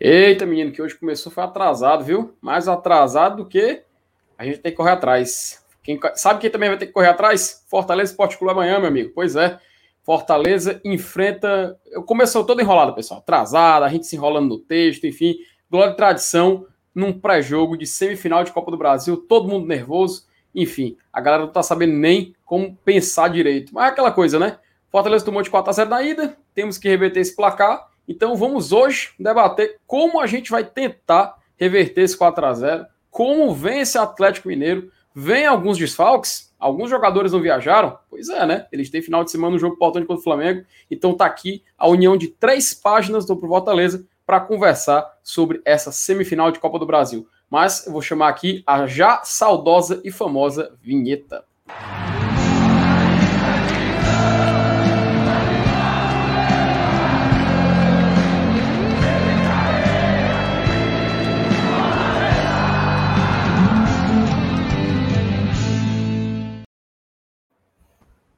Eita, menino, que hoje começou foi atrasado, viu? Mais atrasado do que a gente tem que correr atrás. Quem, sabe quem também vai ter que correr atrás? Fortaleza Esporte Clube amanhã, meu amigo. Pois é. Fortaleza enfrenta. Começou todo enrolado, pessoal. Atrasado, a gente se enrolando no texto, enfim. Glória e tradição num pré-jogo de semifinal de Copa do Brasil, todo mundo nervoso. Enfim, a galera não tá sabendo nem como pensar direito. Mas é aquela coisa, né? Fortaleza tomou de 4 a 0 na ida, temos que reverter esse placar então vamos hoje debater como a gente vai tentar reverter esse 4 a 0 como vem esse Atlético Mineiro, vem alguns desfalques, alguns jogadores não viajaram, pois é, né? Eles têm final de semana no jogo importante contra o Flamengo, então tá aqui a união de três páginas do Fortaleza para conversar sobre essa semifinal de Copa do Brasil. Mas eu vou chamar aqui a já saudosa e famosa vinheta.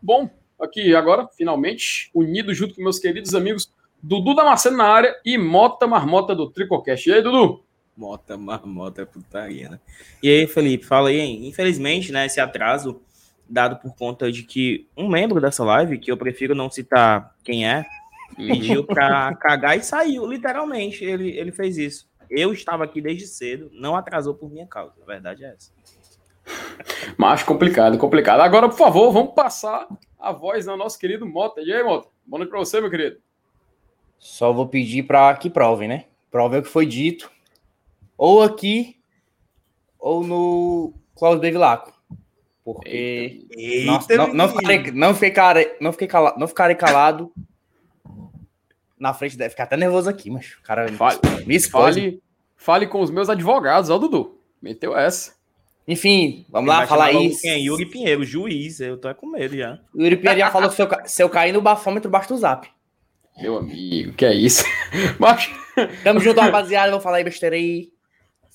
Bom, aqui agora, finalmente, unido junto com meus queridos amigos Dudu Damasceno na área e Mota Marmota do Tricocast. E aí, Dudu? Mota Marmota é putaria, né? E aí, Felipe, fala aí, hein? Infelizmente, né, esse atraso dado por conta de que um membro dessa live, que eu prefiro não citar quem é, pediu pra cagar e saiu, literalmente. Ele, ele fez isso. Eu estava aqui desde cedo, não atrasou por minha causa. A verdade é essa. Mas complicado, complicado. Agora, por favor, vamos passar a voz ao nosso querido Mota. E aí, Mota? Boa noite para você, meu querido. Só vou pedir para que provem, né? Provem o que foi dito, ou aqui, ou no Cláudio Bevilacqua. Porque Eita, nossa, não, não, ficarei, não, fiquei cara, não, fiquei calado, não ficarei calado na frente deve ficar até nervoso aqui, mas cara fale, me fale, fale com os meus advogados, ó, Dudu. Meteu essa. Enfim, vamos lá, falar aí. Quem é Yuri Pinheiro, juiz, eu tô com medo já. Yuri Pinheiro já falou que se eu, se eu cair no bafômetro, basta o zap. Meu amigo, que é isso? Mas... Tamo junto, rapaziada, vou falar aí besteira aí.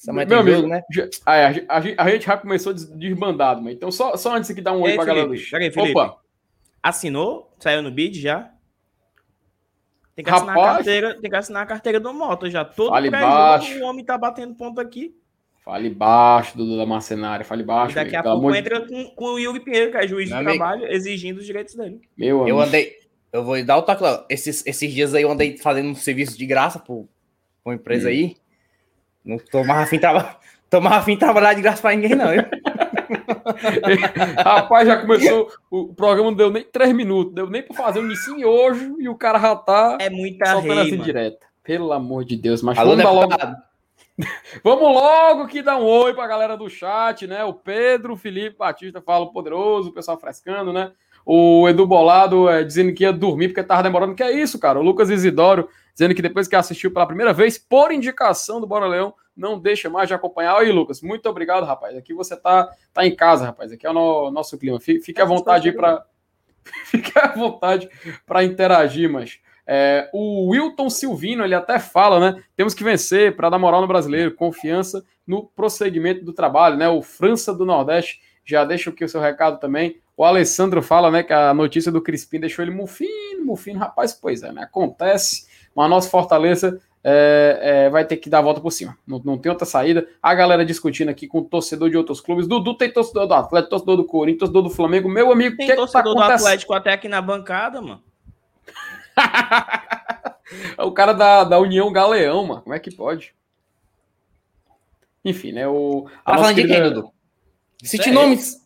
Meu amigo, jogo, né? Já, a, a, a, gente já começou desbandado, mas então só, só antes aqui dar um oi pra galera. Peraí, Felipe. Opa. Assinou? Saiu no bid já? Tem que, assinar Rapaz, a carteira, tem que assinar a carteira do moto já. Todo pré-jogo o homem tá batendo ponto aqui. Fale baixo, Dudu da Marcenária, fale baixo. E daqui amigo, a pouco de... entra com, com, o Yuri Pinheiro, que é juiz Meu de amigo. trabalho, exigindo os direitos dele. Meu amigo. Eu andei, eu vou dar o toque lá. Esses, esses dias aí eu andei fazendo um serviço de graça para uma empresa hum. aí. Não tomava afim, traba... tomava afim de trabalhar de graça para ninguém, não. Rapaz, já começou. O programa não deu nem três minutos, deu nem para fazer um ensino hoje e o cara já tá é muita soltando rei, assim direta. Pelo amor de Deus, mas Alô, vamos logo. Vamos logo que dá um oi para a galera do chat, né? O Pedro, Felipe Batista fala poderoso, o pessoal frescando, né? O Edu Bolado é, dizendo que ia dormir porque tava demorando. Que é isso, cara? O Lucas Isidoro dizendo que depois que assistiu pela primeira vez, por indicação do Bora Leão, não deixa mais de acompanhar. Aí, Lucas, muito obrigado, rapaz. Aqui você tá, tá em casa, rapaz. Aqui é o no, nosso clima. Fique à vontade aí para Fique à vontade para interagir, mas é, o Wilton Silvino, ele até fala, né? Temos que vencer para dar moral no brasileiro, confiança no prosseguimento do trabalho, né? O França do Nordeste já deixa aqui o seu recado também. O Alessandro fala, né, que a notícia do Crispim deixou ele mufino, mufino. Rapaz, pois é, né? Acontece, mas a nossa Fortaleza é, é, vai ter que dar a volta por cima. Não, não, tem outra saída. A galera discutindo aqui com o torcedor de outros clubes. Dudu tem torcedor do Atlético, torcedor do Corinthians, torcedor do Flamengo. Meu amigo, tem que torcedor que tá do Atlético até aqui na bancada, mano. o cara da, da União Galeão, mano. Como é que pode? Enfim, né? O, tá falando de quem, Dudu? Cite nomes.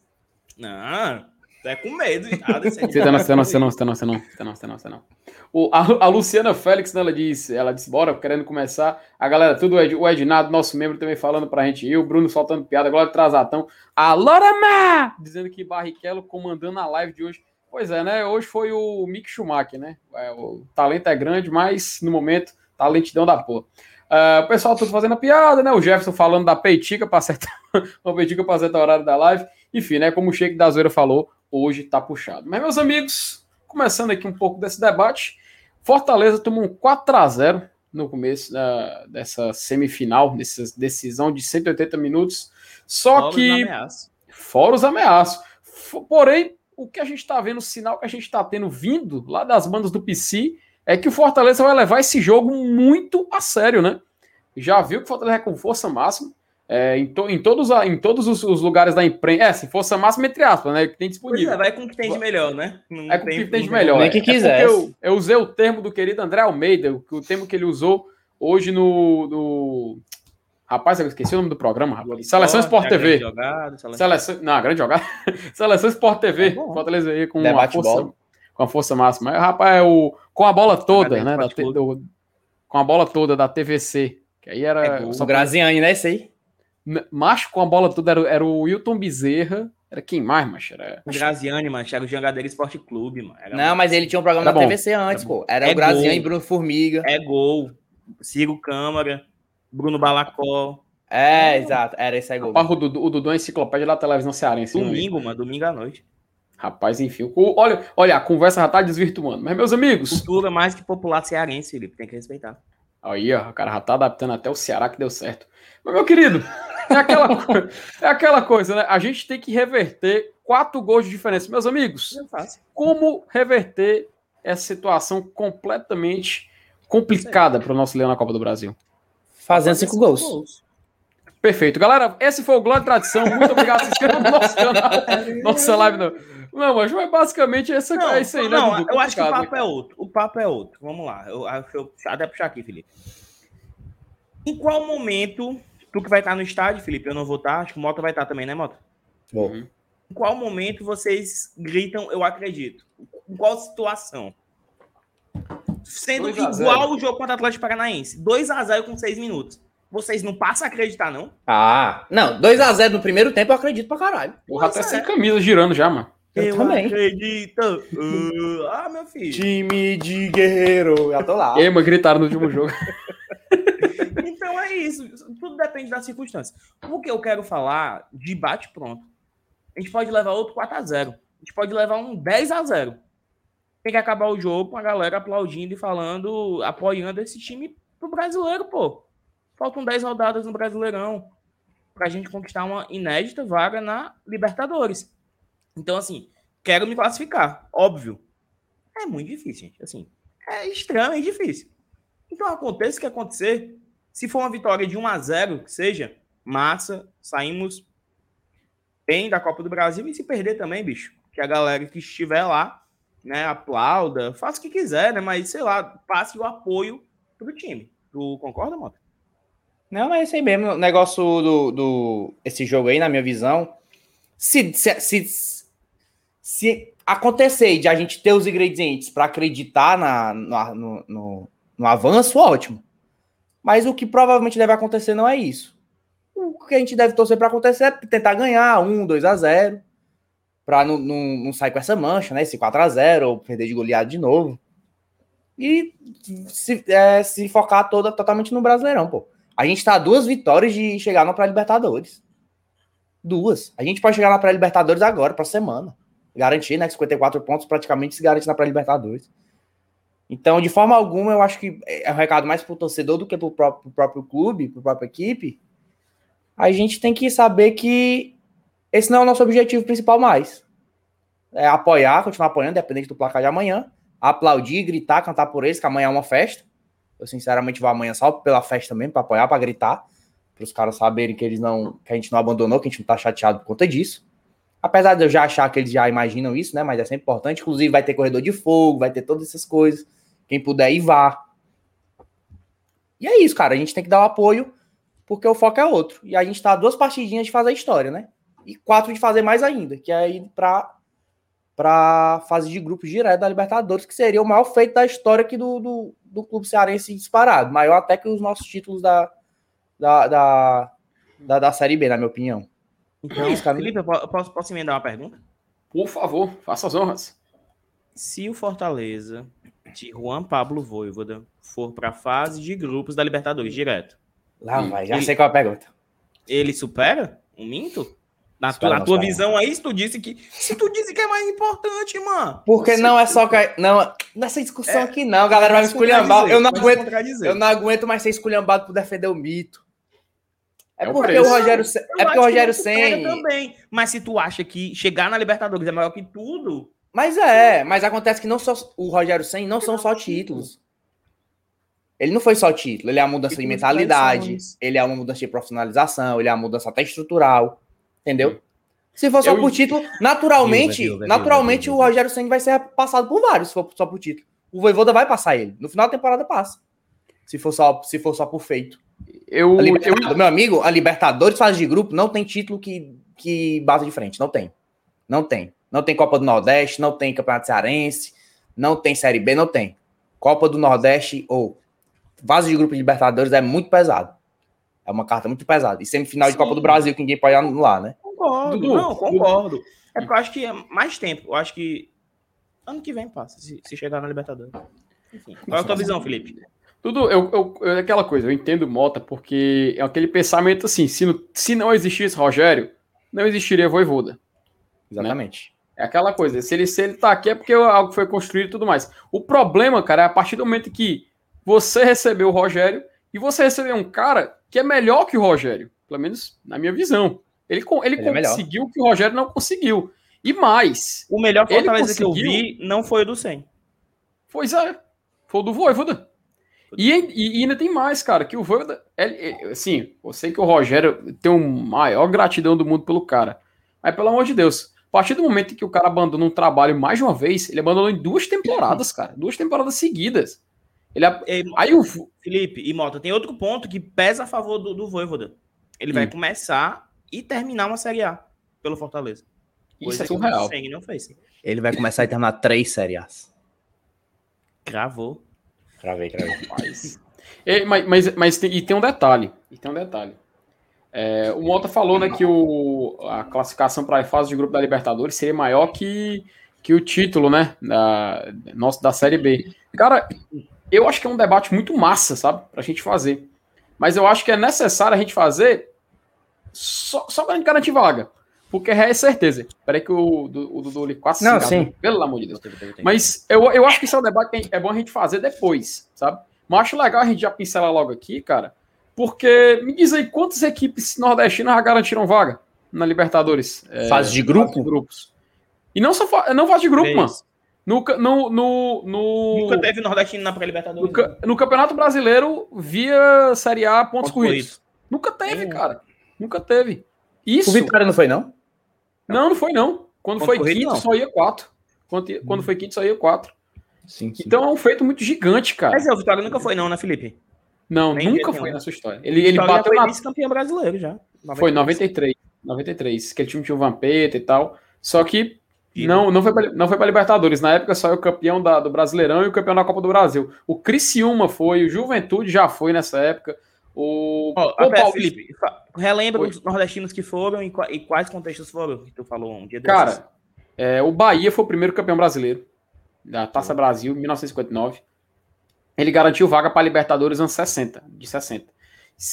Não, é com medo. Você tá não, você não, você não, você não, você não, você não, você não, você não. O, a, a, Luciana Félix, né, ela disse, ela disse, bora, querendo começar. A galera, tudo, o, Ed, o Ednado, nosso membro, também falando pra gente ir. O Bruno soltando piada, agora Trazatão. A Lorama! Dizendo que Barrichello comandando a live de hoje. Pois é, né? Hoje foi o Mick Schumacher, né? É, o talento é grande, mas no momento tá lentidão da porra. Uh, o pessoal tudo fazendo a piada, né? O Jefferson falando da peitica para acertar uma peitica para acertar o horário da live. Enfim, né? Como o Sheik da Zoeira falou, hoje tá puxado. Mas, meus amigos, começando aqui um pouco desse debate, Fortaleza tomou um 4 a 0 no começo uh, dessa semifinal, dessa decisão de 180 minutos. Só fora que. Os fora os ameaços. Porém, o que a gente está vendo, o sinal que a gente está tendo vindo lá das bandas do PC, é que o Fortaleza vai levar esse jogo muito a sério, né? já viu que o Fortaleza é com força máxima. É, em, to, em, todos, em todos os, os, lugares da imprensa. É, se força máxima, entre aspas, né? Que tem disponível. É, vai com o que tem de melhor, né? Não é com o que tem de melhor. Nem é. que quiser. Eu, eu, usei o termo do querido André Almeida, o, o termo que ele usou hoje no. no... Rapaz, eu esqueci o nome do programa, rapaz. Seleção Sport TV. Jogada, seleção... seleção... Não, grande jogada. seleção Sport TV. É Fortaleza aí com a força, com a força máxima. Rapaz, é o com a bola toda, né? Da, do, com a bola toda da TVC. Que aí era. É, o Graziani, né? Esse aí. Macho com a bola toda era, era o Wilton Bezerra. Era quem mais, macho? Era... O Graziani, macho. Era o Jangadeiro Esporte Clube, mano. Era não, mas ele tinha um programa era na bom. TVC antes, pô. Era é o Graziani e Bruno Formiga. É gol. Ciro Câmara, Bruno Balacó. É, exato. Era esse aí. Gol. o Dudu, o Dudu é enciclopédia da televisão cearense. Domingo, mano. Domingo à noite. Rapaz, enfim. Olha, olha, a conversa já tá desvirtuando. Mas, meus amigos. Cultura mais que popular cearense, Felipe. Tem que respeitar. Aí, ó, o cara já tá adaptando até o Ceará que deu certo. Mas, meu querido, é aquela, é aquela coisa, né? A gente tem que reverter quatro gols de diferença. Meus amigos, é como reverter essa situação completamente complicada para o nosso Leão na Copa do Brasil? Fazendo cinco gols. gols. Perfeito. Galera, esse foi o Glória Tradição. Muito obrigado por se inscrever no nosso canal. Nossa live. Não, não mas é basicamente essa, não, é isso aí, né? Não, eu acho que o papo é outro. O papo é outro. Vamos lá. Eu, eu, eu até puxar aqui, Felipe. Em qual momento, tu que vai estar no estádio, Felipe, eu não vou estar, acho que o Mota vai estar também, né, Mota? Uhum. Em qual momento vocês gritam, eu acredito? Em qual situação? Sendo igual o jogo contra o Atlético Paranaense. 2x0 com 6 minutos. Vocês não passam a acreditar, não? Ah, não. 2x0 no primeiro tempo eu acredito pra caralho. Porra, até sem camisa girando já, mano. Eu, eu também. acredito. Uh, ah, meu filho. Time de guerreiro. Já tô lá. Ei, mas gritaram no último jogo. então é isso. Tudo depende da circunstância. O que eu quero falar de bate pronto. A gente pode levar outro 4x0. A gente pode levar um 10x0. Tem que acabar o jogo com a galera aplaudindo e falando, apoiando esse time pro brasileiro, pô. Faltam 10 rodadas no Brasileirão para a gente conquistar uma inédita vaga na Libertadores. Então, assim, quero me classificar, óbvio. É muito difícil, gente. Assim, é extremamente difícil. Então, aconteça o que acontecer, se for uma vitória de 1 a 0 que seja, massa, saímos bem da Copa do Brasil e se perder também, bicho, que a galera que estiver lá, né, aplauda, faça o que quiser, né, mas sei lá, passe o apoio pro time. Tu concorda, Mota? Não, é isso aí mesmo. O negócio do, do esse jogo aí, na minha visão, se, se, se, se acontecer de a gente ter os ingredientes para acreditar na, no, no, no, avanço, ótimo. Mas o que provavelmente deve acontecer não é isso. O que a gente deve torcer para acontecer é tentar ganhar 1, 2 a 0 para não, não, não sair com essa mancha, né? Esse 4 a 0 ou perder de goleado de novo. E se, é, se focar toda, totalmente no Brasileirão, pô. A gente está a duas vitórias de chegar na pré-libertadores. Duas. A gente pode chegar na pré-libertadores agora, para semana. Garantir, né? 54 pontos praticamente se garante na pré-libertadores. Então, de forma alguma, eu acho que é um recado mais para o torcedor do que para o próprio, próprio clube, para a própria equipe. A gente tem que saber que esse não é o nosso objetivo principal mais. É apoiar, continuar apoiando, independente do placar de amanhã. Aplaudir, gritar, cantar por eles, que amanhã é uma festa. Eu sinceramente vou amanhã só pela festa mesmo, para apoiar, para gritar, para os caras saberem que eles não, que a gente não abandonou, que a gente não tá chateado por conta disso. Apesar de eu já achar que eles já imaginam isso, né? Mas é sempre importante. Inclusive, vai ter corredor de fogo, vai ter todas essas coisas. Quem puder ir, vá. E é isso, cara. A gente tem que dar o apoio, porque o foco é outro. E a gente tá duas partidinhas de fazer a história, né? E quatro de fazer mais ainda, que é ir para para fase de grupos direto da Libertadores, que seria o maior feito da história aqui do, do, do clube cearense disparado, maior até que os nossos títulos da, da, da, da, da Série B, na minha opinião. Então, é isso, cara. Felipe, eu posso, posso emendar uma pergunta? Por favor, faça as honras. Se o Fortaleza de Juan Pablo Voivoda for para a fase de grupos da Libertadores direto. Lá vai, já ele, sei qual é a pergunta. Ele supera um minto? Na, tua, na tua visão aí, se tu disse que. Se tu disse que é mais importante, mano. Porque não é só. Não, nessa discussão é, aqui, não, a galera vai me esculhambar. Eu não aguento. Eu não aguento mais ser esculhambado por defender o mito. É, é porque o Rogério. É porque o Rogério Sen. também. Mas se tu acha que chegar na Libertadores é maior que tudo. Mas é, mas acontece que não só o Rogério Sen não são só títulos. Ele não foi só título, ele é a mudança de mentalidade, ele é uma mudança de profissionalização, ele é uma mudança até estrutural, entendeu? Se for só eu... por título, naturalmente, viu, viu, viu, naturalmente o Rogério Senna vai ser passado por vários, se for só por título. O Voivoda vai passar ele. No final da temporada passa. Se for só, se for só por feito. Eu, eu... Meu amigo, a Libertadores fase de grupo não tem título que, que base de frente. Não tem. Não tem. Não tem Copa do Nordeste, não tem Campeonato Cearense, não tem Série B, não tem. Copa do Nordeste ou fase de grupo de Libertadores é muito pesado. É uma carta muito pesada. E semifinal Sim. de Copa do Brasil que ninguém pode anular, né? Concordo, Dudu, não, concordo. É porque eu acho que é mais tempo. Eu acho que ano que vem passa, se, se chegar na Libertadores. Enfim, qual é a tua visão, Felipe? Tudo, eu, eu, é aquela coisa, eu entendo Mota, porque é aquele pensamento assim: se, se não existisse Rogério, não existiria Voivoda. Exatamente. Né? É aquela coisa, se ele, se ele tá aqui é porque algo foi construído e tudo mais. O problema, cara, é a partir do momento que você recebeu o Rogério e você recebeu um cara que é melhor que o Rogério, pelo menos na minha visão. Ele, ele, ele é conseguiu o que o Rogério não conseguiu. E mais. O melhor Fortaleza que eu vi não foi o do 100. Pois é. Foi o do Voivoda. E, e, ainda tem mais, cara, que o Voivoda, assim, eu sei que o Rogério tem o maior gratidão do mundo pelo cara, mas pelo amor de Deus, a partir do momento que o cara abandona um trabalho mais de uma vez, ele abandonou em duas temporadas, cara, duas temporadas seguidas. Ele, aí o Felipe e Mota, tem outro ponto que pesa a favor do, do Voivoda. Ele hum. vai começar e terminar uma Série A pelo Fortaleza. Isso é surreal. Não fez. Ele vai começar a terminar três Série As. Gravou. Cravei, cravei. Mas, e, mas, mas, mas tem, e tem um detalhe. E tem um detalhe. É, o Mota falou né, que o, a classificação para a fase de grupo da Libertadores seria maior que, que o título né, da, nosso, da Série B. Cara, eu acho que é um debate muito massa, sabe? Para a gente fazer. Mas eu acho que é necessário a gente fazer só, só para a gente garantir vaga. Porque é certeza. Peraí que o, o Dudu quase Não, sim. Pelo amor de Deus. Mas eu, eu acho que isso é um debate que é bom a gente fazer depois, sabe? Mas acho legal a gente já pincelar logo aqui, cara. Porque me diz aí quantas equipes nordestinas já garantiram vaga na Libertadores? É, fase de grupo? Fase de grupos. E não só não fase de grupo, é mano. No, no, no, no, Nunca teve nordestino na pré-libertadores. No, né? no, Campeonato Brasileiro, via Série A, pontos corridos. Nunca teve, é. cara. Nunca teve. Isso. O Vitória não foi, não? Não, não foi não. Quando, foi quinto, não. só ia quatro. Quando, hum. quando foi quinto, só ia quatro. Sim, sim. Então é um feito muito gigante, cara. Mas é, o Vitória nunca foi não, né, Felipe? Não, Nem nunca foi na sua história. Ele, ele bateu na... campeão brasileiro já. 93. Foi 93. 93. Que ele time tinha o Vampeta e tal. Só que não, não foi pra, não foi para Libertadores. Na época só o campeão da, do Brasileirão e o campeão da Copa do Brasil. O Criciúma foi, o Juventude já foi nessa época. O, oh, o Paulo... Felipe, relembra Foi. os nordestinos que foram e, e, quais contextos foram que tu falou um dia desses. Cara, é, o Bahia foi o primeiro campeão brasileiro da Taça Brasil, em 1959. Ele garantiu vaga para Libertadores anos 60, de 60.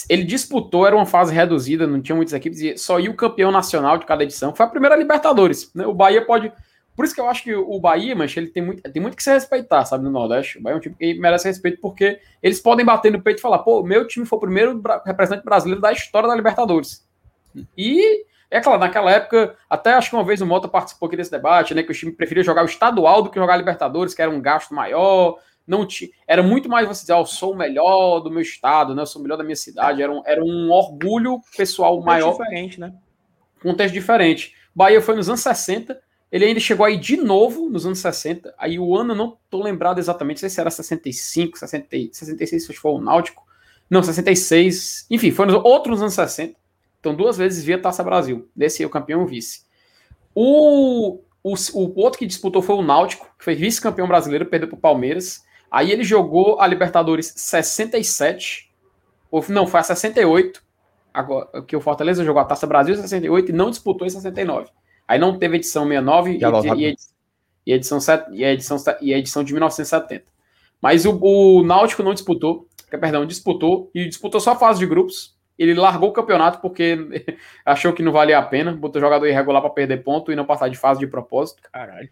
Ele disputou, era uma fase reduzida, não tinha muitas equipes, e só ia o campeão nacional de cada edição. Foi a primeira Libertadores. Né? O Bahia pode por isso que eu acho que o Bahia, mas ele tem muito, tem muito que se respeitar, sabe, no Nordeste. O Bahia é um time que merece respeito porque eles podem bater no peito e falar, pô, meu time foi o primeiro representante brasileiro da história da Libertadores. E é claro, naquela época, até acho que uma vez o Mota participou aqui desse debate, né, que o time preferia jogar o estadual do que jogar a Libertadores, que era um gasto maior, não tinha, era muito mais você dizer, oh, eu sou o melhor do meu estado, né, eu sou o melhor da minha cidade, era um, era um orgulho pessoal maior. diferente, né? Contexto diferente. Bahia foi nos anos 60, ele ainda chegou aí de novo nos anos 60. Aí o ano não tô lembrado exatamente, não sei se era 65, 60, 66, se foi o Náutico. Não, 66. Enfim, foi nos outros anos 60. Então, duas vezes via Taça Brasil. Desse o campeão vice. O, o, o outro que disputou foi o Náutico, que foi vice-campeão brasileiro, perdeu para o Palmeiras. Aí ele jogou a Libertadores 67. Ou, não, foi a 68. Agora, que o Fortaleza jogou a Taça Brasil em 68 e não disputou em 69. Aí não teve edição 69 e, e, e, edição, e, a edição, e edição de 1970. Mas o, o Náutico não disputou, perdão, disputou e disputou só a fase de grupos. Ele largou o campeonato porque achou que não valia a pena, botou jogador irregular para perder ponto e não passar de fase de propósito. Caralho.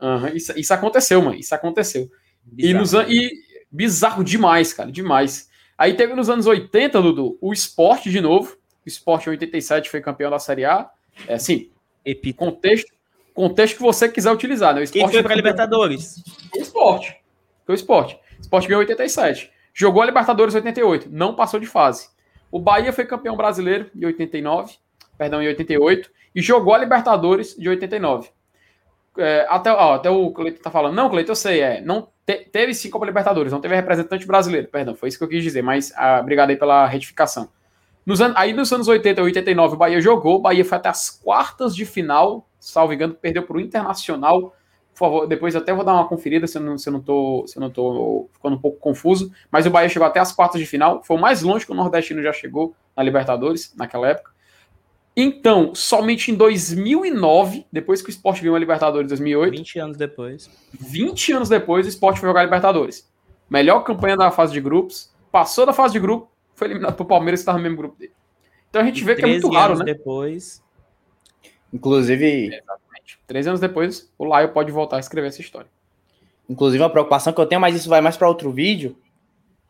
Uhum, isso, isso aconteceu, mano. Isso aconteceu. Bizarro. E, nos, e bizarro demais, cara, demais. Aí teve nos anos 80, Dudu, o esporte de novo. O esporte em 87 foi campeão da Série A. É, sim, Epita. Contexto, contexto que você quiser utilizar. Né? O esporte Quem foi para Libertadores? O esporte. Foi o esporte. Esporte ganhou 87. Jogou a Libertadores 88, não passou de fase. O Bahia foi campeão brasileiro em 89, perdão, em 88, e jogou a Libertadores de 89. É, até, ó, até o Cleiton tá falando, não, Cleiton, eu sei, é, não te, teve sim Copa Libertadores, não teve representante brasileiro, perdão, foi isso que eu quis dizer, mas ah, obrigado aí pela retificação. Nos an aí nos anos 80 e 89 o Bahia jogou, o Bahia foi até as quartas de final, salvo engano, perdeu para o Internacional, por favor, depois até vou dar uma conferida se eu não, se eu não, tô, se eu não tô ficando um pouco confuso, mas o Bahia chegou até as quartas de final, foi o mais longe que o Nordestino já chegou na Libertadores, naquela época, então, somente em 2009, depois que o Sport ganhou a Libertadores em 2008. 20 anos depois. 20 anos depois, o Sport foi jogar a Libertadores. Melhor campanha da fase de grupos. Passou da fase de grupo, foi eliminado pro Palmeiras, que estava no mesmo grupo dele. Então a gente e vê que é muito raro, né? depois. Inclusive. É, exatamente. 13 anos depois, o Laio pode voltar a escrever essa história. Inclusive, uma preocupação que eu tenho, mas isso vai mais para outro vídeo,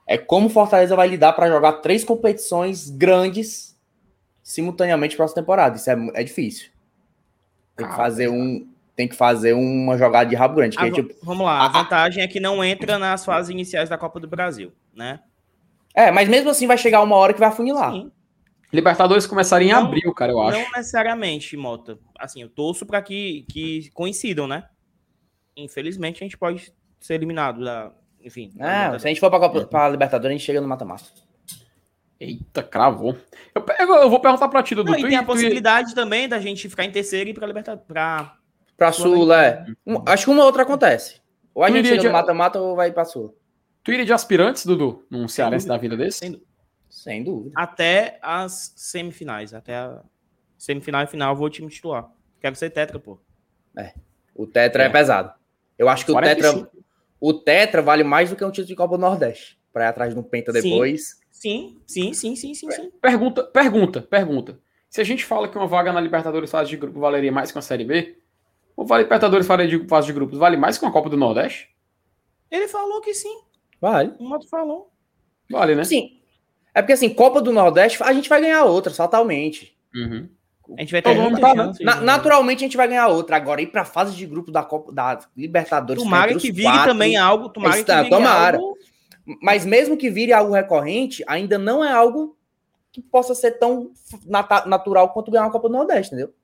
é como o Fortaleza vai lidar para jogar três competições grandes simultaneamente próxima temporada. Isso é, é difícil. Tem que fazer um. Tem que fazer uma jogada de rabo grande. A, tipo, vamos lá, a, a vantagem é que não entra nas fases iniciais da Copa do Brasil, né? É, mas mesmo assim vai chegar uma hora que vai afunilar. Sim. Libertadores começaria em não, abril, cara, eu acho. Não necessariamente, Mota. Assim, eu torço para que, que coincidam, né? Infelizmente, a gente pode ser eliminado da. Enfim. É, se a gente for para Libertadores, a gente chega no mata-mata. Eita, cravou. Eu, pego, eu vou perguntar pra ti, Dudu. Não, e tem a possibilidade e... também da gente ficar em terceiro e ir pra Libertadores. Pra, pra Sul, é. Um, acho que uma outra acontece. Ou a tu gente chega de... no mata-mata ou vai pra Sul. Tu iria de aspirantes, Dudu? Num cearense da vida desse? Sem, Sem dúvida. Até as semifinais. Até a semifinal e final eu vou time titular. Quero ser tetra, pô. É. O tetra é, é pesado. Eu acho que o tetra. O tetra vale mais do que um título de Copa do Nordeste. Pra ir atrás de um penta depois. Sim. Sim, sim, sim, sim, sim. Pergunta, pergunta, pergunta. Se a gente fala que uma vaga na Libertadores fase de grupo valeria mais que uma Série B, o Libertadores fase de, fase de grupos vale mais que uma Copa do Nordeste? Ele falou que sim. Vale. O Mato falou. Vale, né? Sim. É porque assim, Copa do Nordeste, a gente vai ganhar outra, fatalmente. Uhum. A gente vai ter então, tá, na, Naturalmente a gente vai ganhar outra. Agora, ir pra fase de grupo da Copa da Libertadores. Tomara que vire quatro, também algo. Tomara está, que vire tomara. algo mas mesmo que vire algo recorrente, ainda não é algo que possa ser tão nat natural quanto ganhar uma Copa do Nordeste, entendeu?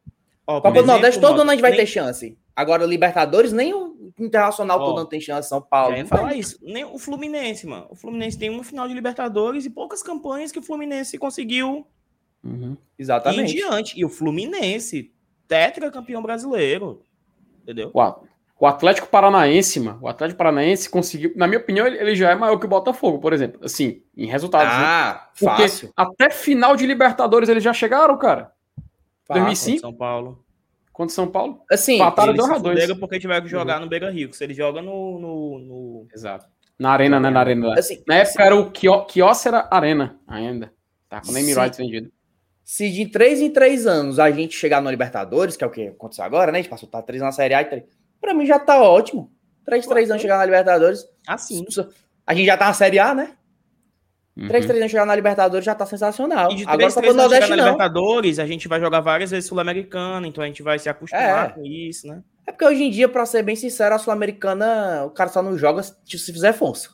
Ó, Copa do Nordeste todo ano a gente vai nem... ter chance. Agora, Libertadores, nem o Internacional Ó, todo ano tem chance, São Paulo. Já falar isso. Nem o Fluminense, mano. O Fluminense tem uma final de Libertadores e poucas campanhas que o Fluminense conseguiu uhum. Exatamente. ir diante. E o Fluminense, tetra campeão brasileiro. Entendeu? Uau. O Atlético Paranaense, mano, o Atlético Paranaense conseguiu, na minha opinião, ele, já é maior que o Botafogo, por exemplo. Assim, em resultados. Né? Ah, né? fácil. até final de Libertadores eles já chegaram, cara. Fácil. 2005. São Paulo. Contra São Paulo? Assim, Pataram 2 a 2 porque tiver que jogar uhum. no Beira Rio. Se ele joga no, no, no, Exato. Na arena, né? Na arena. Assim, na época assim, era o Kyocera Arena ainda. Tá com name rights vendido. Se de 3 em 3 anos a gente chegar no Libertadores, que é o que aconteceu agora, né? A gente passou tá 3 na Série A e 3 Pra mim já tá ótimo. 3 3 anos chegar na Libertadores. Assim. A gente já tá na Série A, né? 3 uhum. 3 anos chegar na Libertadores já tá sensacional. E de 3 Agora, 3 anos chegar na não. Libertadores, a gente vai jogar várias vezes Sul-Americana, então a gente vai se acostumar é. com isso, né? É porque hoje em dia, pra ser bem sincero, a Sul-Americana, o cara só não joga se fizer força.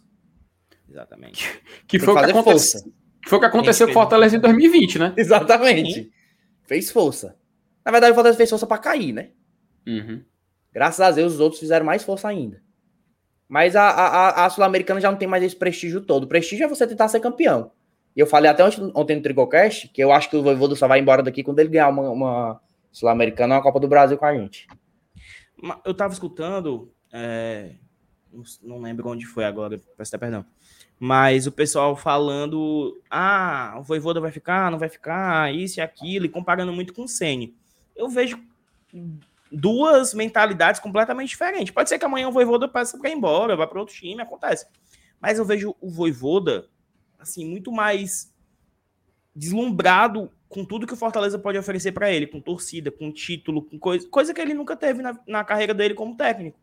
Exatamente. Que, que foi, o que, aconteceu, que foi o que aconteceu com o Fortaleza em 2020, né? Exatamente. Sim. Fez força. Na verdade, o Fortaleza fez força pra cair, né? Uhum. Graças a Deus, os outros fizeram mais força ainda. Mas a, a, a Sul-Americana já não tem mais esse prestígio todo. O prestígio é você tentar ser campeão. E eu falei até ontem, no Tricocast que eu acho que o Voivoda só vai embora daqui quando ele ganhar uma, uma Sul-Americana ou uma Copa do Brasil com a gente. Eu tava escutando, é, não lembro onde foi agora, peço até perdão. Mas o pessoal falando, ah, o Voivoda vai ficar, não vai ficar, isso e aquilo, e comparando muito com o Sene. Eu vejo duas mentalidades completamente diferentes. Pode ser que amanhã o Voivoda passe para ir embora, vá para outro time, acontece. Mas eu vejo o Voivoda assim muito mais deslumbrado com tudo que o Fortaleza pode oferecer para ele, com torcida, com título, com coisa, coisa que ele nunca teve na, na carreira dele como técnico.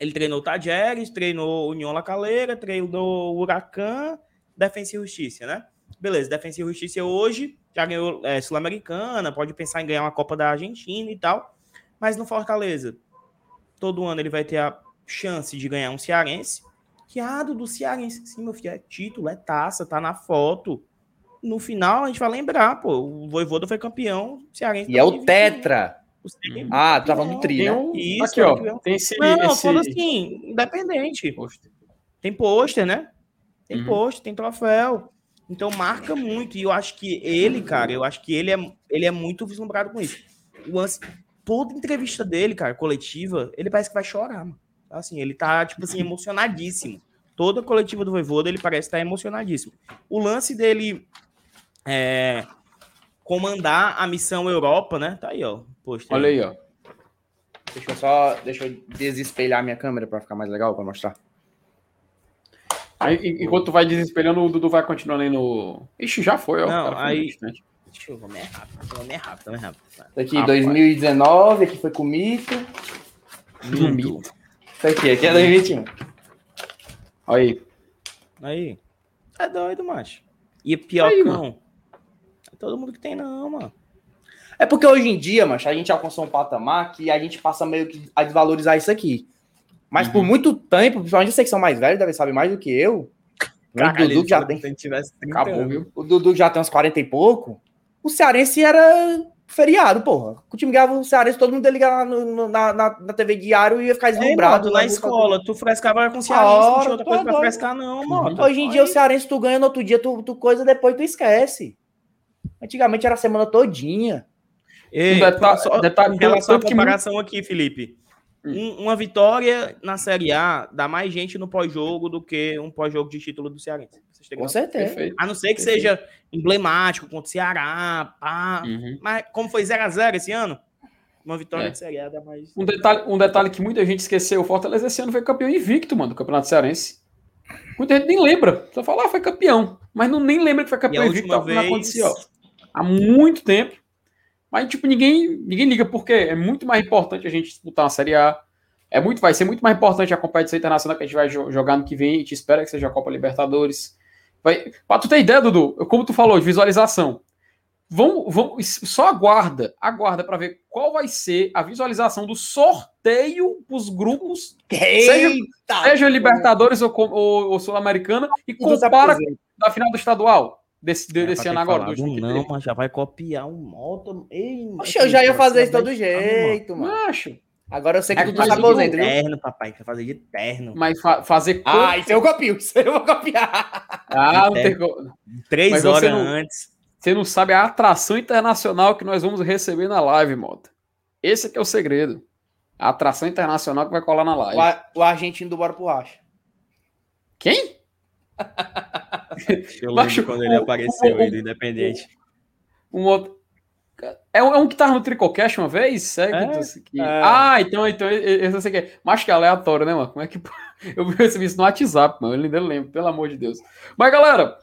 Ele treinou Tajeres, treinou o União La Calera, treinou o Huracan, Defensa e Justiça, né? Beleza, Defensa e Justiça hoje já ganhou é, Sul-Americana, pode pensar em ganhar uma Copa da Argentina e tal. Mas no Fortaleza, todo ano ele vai ter a chance de ganhar um cearense, Sorteado do Cearense. Sim, meu filho, é título, é taça, tá na foto. No final, a gente vai lembrar, pô, o Voivoda foi campeão cearense. E é o Tetra. Ah, tu tá falando do tri, né? Isso, aqui, ó. Tem esse, não, esse... falando assim, independente. Tem pôster, né? Tem uhum. pôster, tem troféu. Então marca muito. E eu acho que ele, cara, eu acho que ele é, ele é muito vislumbrado com isso. O lance, toda entrevista dele, cara, coletiva, ele parece que vai chorar, mano. Assim, ele tá, tipo assim, emocionadíssimo. Toda coletiva do Voivoda, ele parece estar tá emocionadíssimo. O lance dele é, comandar a missão Europa, né? Tá aí, ó. Poxa, Olha aí, ó. Deixa eu só. Deixa eu desespelhar minha câmera para ficar mais legal para mostrar. Aí, enquanto tu vai desespelhando, o Dudu vai continuando aí no. Ixi, já foi, ó. Não, aí. Deixa eu ver, é rápido, é rápido, é rápido. Aqui, ah, 2019, aqui foi com o Mito. Mito. Isso aqui, aqui é 2021. Aí. Aí. É doido, macho. E piocão. É todo mundo que tem, não, mano. É porque hoje em dia, macho, a gente alcançou um patamar que a gente passa meio que a desvalorizar isso aqui. Mas uhum. por muito tempo, principalmente vocês que são mais velhos, devem saber mais do que eu. Cara, o Dudu já tem. Acabou, viu? O Dudu já tem uns 40 e pouco. O Cearense era feriado, porra. O time ganhava o Cearense, todo mundo ia ligar na, na, na, na TV diário e ia ficar deslumbrado. na escola, tu frescava com o Cearense, não tinha outra coisa pra frescar, não, mano. Hoje em dia o Cearense tu ganha, no outro dia tu, tu coisa, depois tu esquece. Antigamente era a semana todinha. Ei, um detalhe, só, detalhe, em relação à comparação aqui, Felipe. Hum. uma vitória na Série A dá mais gente no pós-jogo do que um pós-jogo de título do Cearense. Com certeza. Perfeito. A não ser que Perfeito. seja emblemático contra o Ceará, pá. Uhum. Mas como foi 0x0 esse ano, uma vitória é. de Série A dá mais. Um detalhe, um detalhe que muita gente esqueceu: o Fortaleza esse ano foi campeão invicto, mano, do Campeonato Cearense. Muita gente nem lembra. Só fala, ah, foi campeão. Mas não nem lembra que foi campeão invicto. Vez... Não aconteceu. Há muito tempo. Mas, tipo, ninguém, ninguém liga, porque é muito mais importante a gente disputar uma Série A. É muito, vai ser muito mais importante a competição internacional que a gente vai jogar no que vem. A gente espera que seja a Copa Libertadores. Vai, pra tu ter ideia, Dudu, como tu falou, de visualização. Vamos, vamos, só aguarda, aguarda para ver qual vai ser a visualização do sorteio os grupos, Eita, seja, seja Libertadores ou, ou, ou Sul-Americana, e compara da final do estadual desse, é, desse ano agora. Não, mas já vai copiar um moto. Ei, Oxe, eu já ia fazer isso todo jeito, mano. Acho. Agora eu sei que é, tu tá aposenta, viu? Terno, papai, quer fazer de terno. Mas fa fazer. Ah, isso eu copio, isso eu vou copiar. Ah, não tem como. Três mas horas não, antes. Você não sabe a atração internacional que nós vamos receber na live, moto. Esse é, é o segredo. A atração internacional que vai colar na live. O, o argentino do Bora pro Racha. Quem? Eu lembro quando ele apareceu aí do Independente. Um outro. É um, é um que tava no Tricocast uma vez? É, é, que... é. Ah, então, então eu sei que é. Mas que é aleatório, né, mano? Como é que. Eu recebi isso no WhatsApp, mano. Eu ainda lembro, pelo amor de Deus. Mas, galera,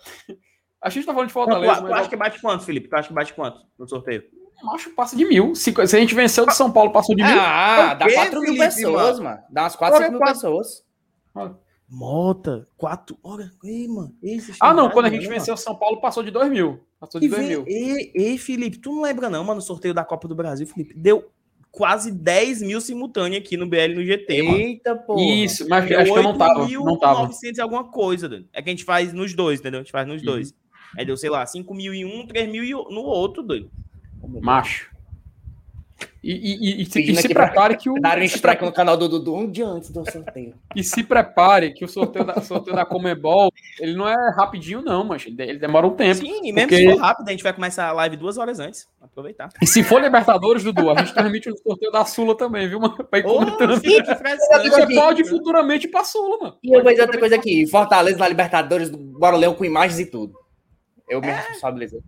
a gente tá falando de Fortaleza. Tu, mas... acha que bate quanto, Felipe? Tu acha que bate quanto no sorteio? Acho que passa de mil. Se, se a gente venceu do São Paulo, passou de mil. Ah, dá 4 mil pessoas, mano. Dá umas 4, 5 mil pessoas. Mota, quatro horas. Ei, mano. Ei, ah, não. Quando a gente venceu o São Paulo, passou de 2 mil. Passou de 2 mil. Ei, ei, Felipe, tu não lembra, não, mano, no sorteio da Copa do Brasil, Felipe? Deu quase 10 mil simultâneo aqui no BL no GT, Eita, pô. Isso, mas Deu acho que eu não tava. Não tava. 900 e alguma coisa, doido. É que a gente faz nos dois, entendeu? A gente faz nos uhum. dois. Aí deu, sei lá, 5 mil em um, 3 mil no outro, doido. Macho. E, e, e, e se prepare que o. Darem strike no canal do Dudu um dia antes do sorteio. E se prepare que o sorteio da, sorteio da Comebol, ele não é rapidinho, não, mas ele demora um tempo. Sim, e mesmo porque... se for rápido, a gente vai começar a live duas horas antes. Aproveitar. E se for Libertadores, Dudu, a gente transmite o sorteio da Sula também, viu, mano? Pra ir comentando. Você pode futuramente ir pra Sula, mano. E eu vou dizer outra coisa aqui: Fortaleza na Libertadores, Bora Leão com imagens e tudo. Eu me é. responsabilizo.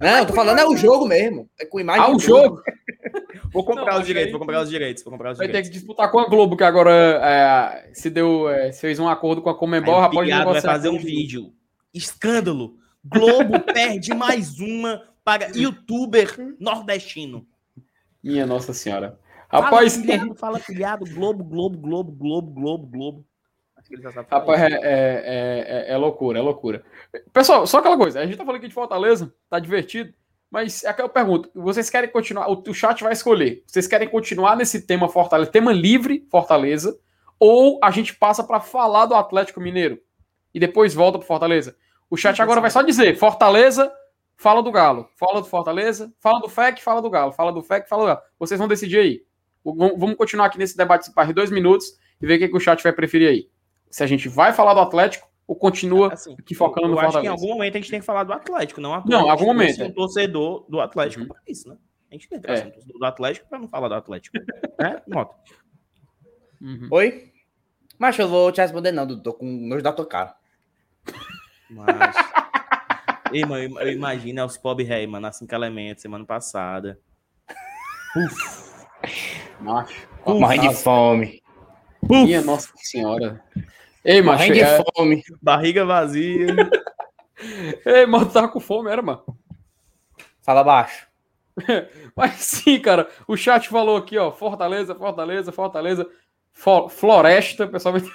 Não, eu tô falando é o jogo mesmo. É com imagem. Ah, o jogo? vou comprar não, os direitos, vou comprar os direitos, vou comprar os Vai direitos. ter que disputar com a Globo, que agora é, se deu, é, fez um acordo com a Comembol, rapaz, vai fazer um vídeo. Escândalo. Globo perde mais uma para youtuber nordestino. Minha Nossa Senhora. Rapaz, fala pilhado, fala pilhado, Globo, Globo, Globo, Globo, Globo, Globo. Rapaz, é, é, é, é, loucura, é loucura. Pessoal, só aquela coisa, a gente tá falando aqui de Fortaleza, tá divertido, mas é que eu pergunto, vocês querem continuar, o, o chat vai escolher, vocês querem continuar nesse tema Fortaleza, tema livre Fortaleza, ou a gente passa para falar do Atlético Mineiro e depois volta para Fortaleza? O chat agora vai só dizer Fortaleza, fala do Galo, fala do Fortaleza, fala do FEC, fala do Galo, fala do FEC, fala do Galo. Vocês vão decidir aí. Vamos continuar aqui nesse debate de dois minutos e ver o que, que o chat vai preferir aí. Se a gente vai falar do Atlético ou continua assim, aqui focando eu no Fortaleza. Acho que em algum momento a gente tem que falar do Atlético, não Atlético. Não, em algum momento. Um torcedor do Atlético uhum. para isso, né? A gente tem que é. do Atlético para não falar do Atlético. né? Nota. Uhum. Oi? Mas eu vou te responder, não, Dudu. Tô com nojo da tua cara. Mas. Ei, mano, eu imagino os pobre rei, mano, assim que elemento, semana passada. Uf. Macho. Morrendo de fome. Uf. Minha Nossa Senhora. Ei, macho. Morrendo de é... fome. Barriga vazia. Ei, mano, tá com fome, era, mano? Fala baixo. Mas sim, cara, o chat falou aqui, ó, Fortaleza, Fortaleza, Fortaleza, Floresta, pessoal.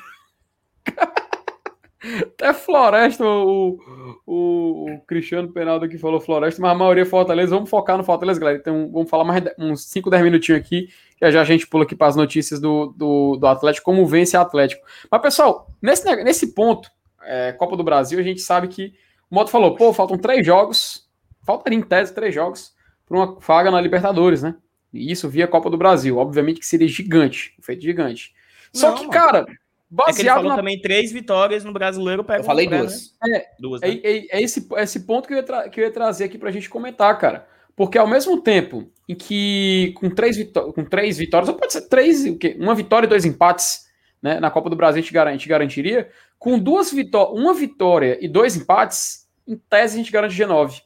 Até Floresta, o, o, o, Cristiano Penaldo aqui falou Floresta, mas a maioria é Fortaleza. Vamos focar no Fortaleza, galera. Então, vamos falar mais uns 5, 10 minutinhos aqui, que já a gente pula aqui para as notícias do, do, do, Atlético, como vence o Atlético. Mas, pessoal, nesse, nesse ponto, é, Copa do Brasil, a gente sabe que o Moto falou, pô, faltam três jogos, faltaria em tese três jogos para uma vaga na Libertadores, né? E isso via Copa do Brasil. Obviamente que seria gigante, feito gigante. Só Não, que, mano. cara, baseado é que ele falou na... também três vitórias no brasileiro. Eu falei duas. Né? É, duas né? é, é, é, esse, esse ponto que eu, ia que eu ia trazer aqui para a gente comentar, cara. Porque ao mesmo tempo em que com três, vitó com três vitórias, ou pode ser três, o quê? uma vitória e dois empates, né? Na Copa do Brasil a gente, garante, garantiria. Com duas vitórias, uma vitória e dois empates, em tese a gente garante G9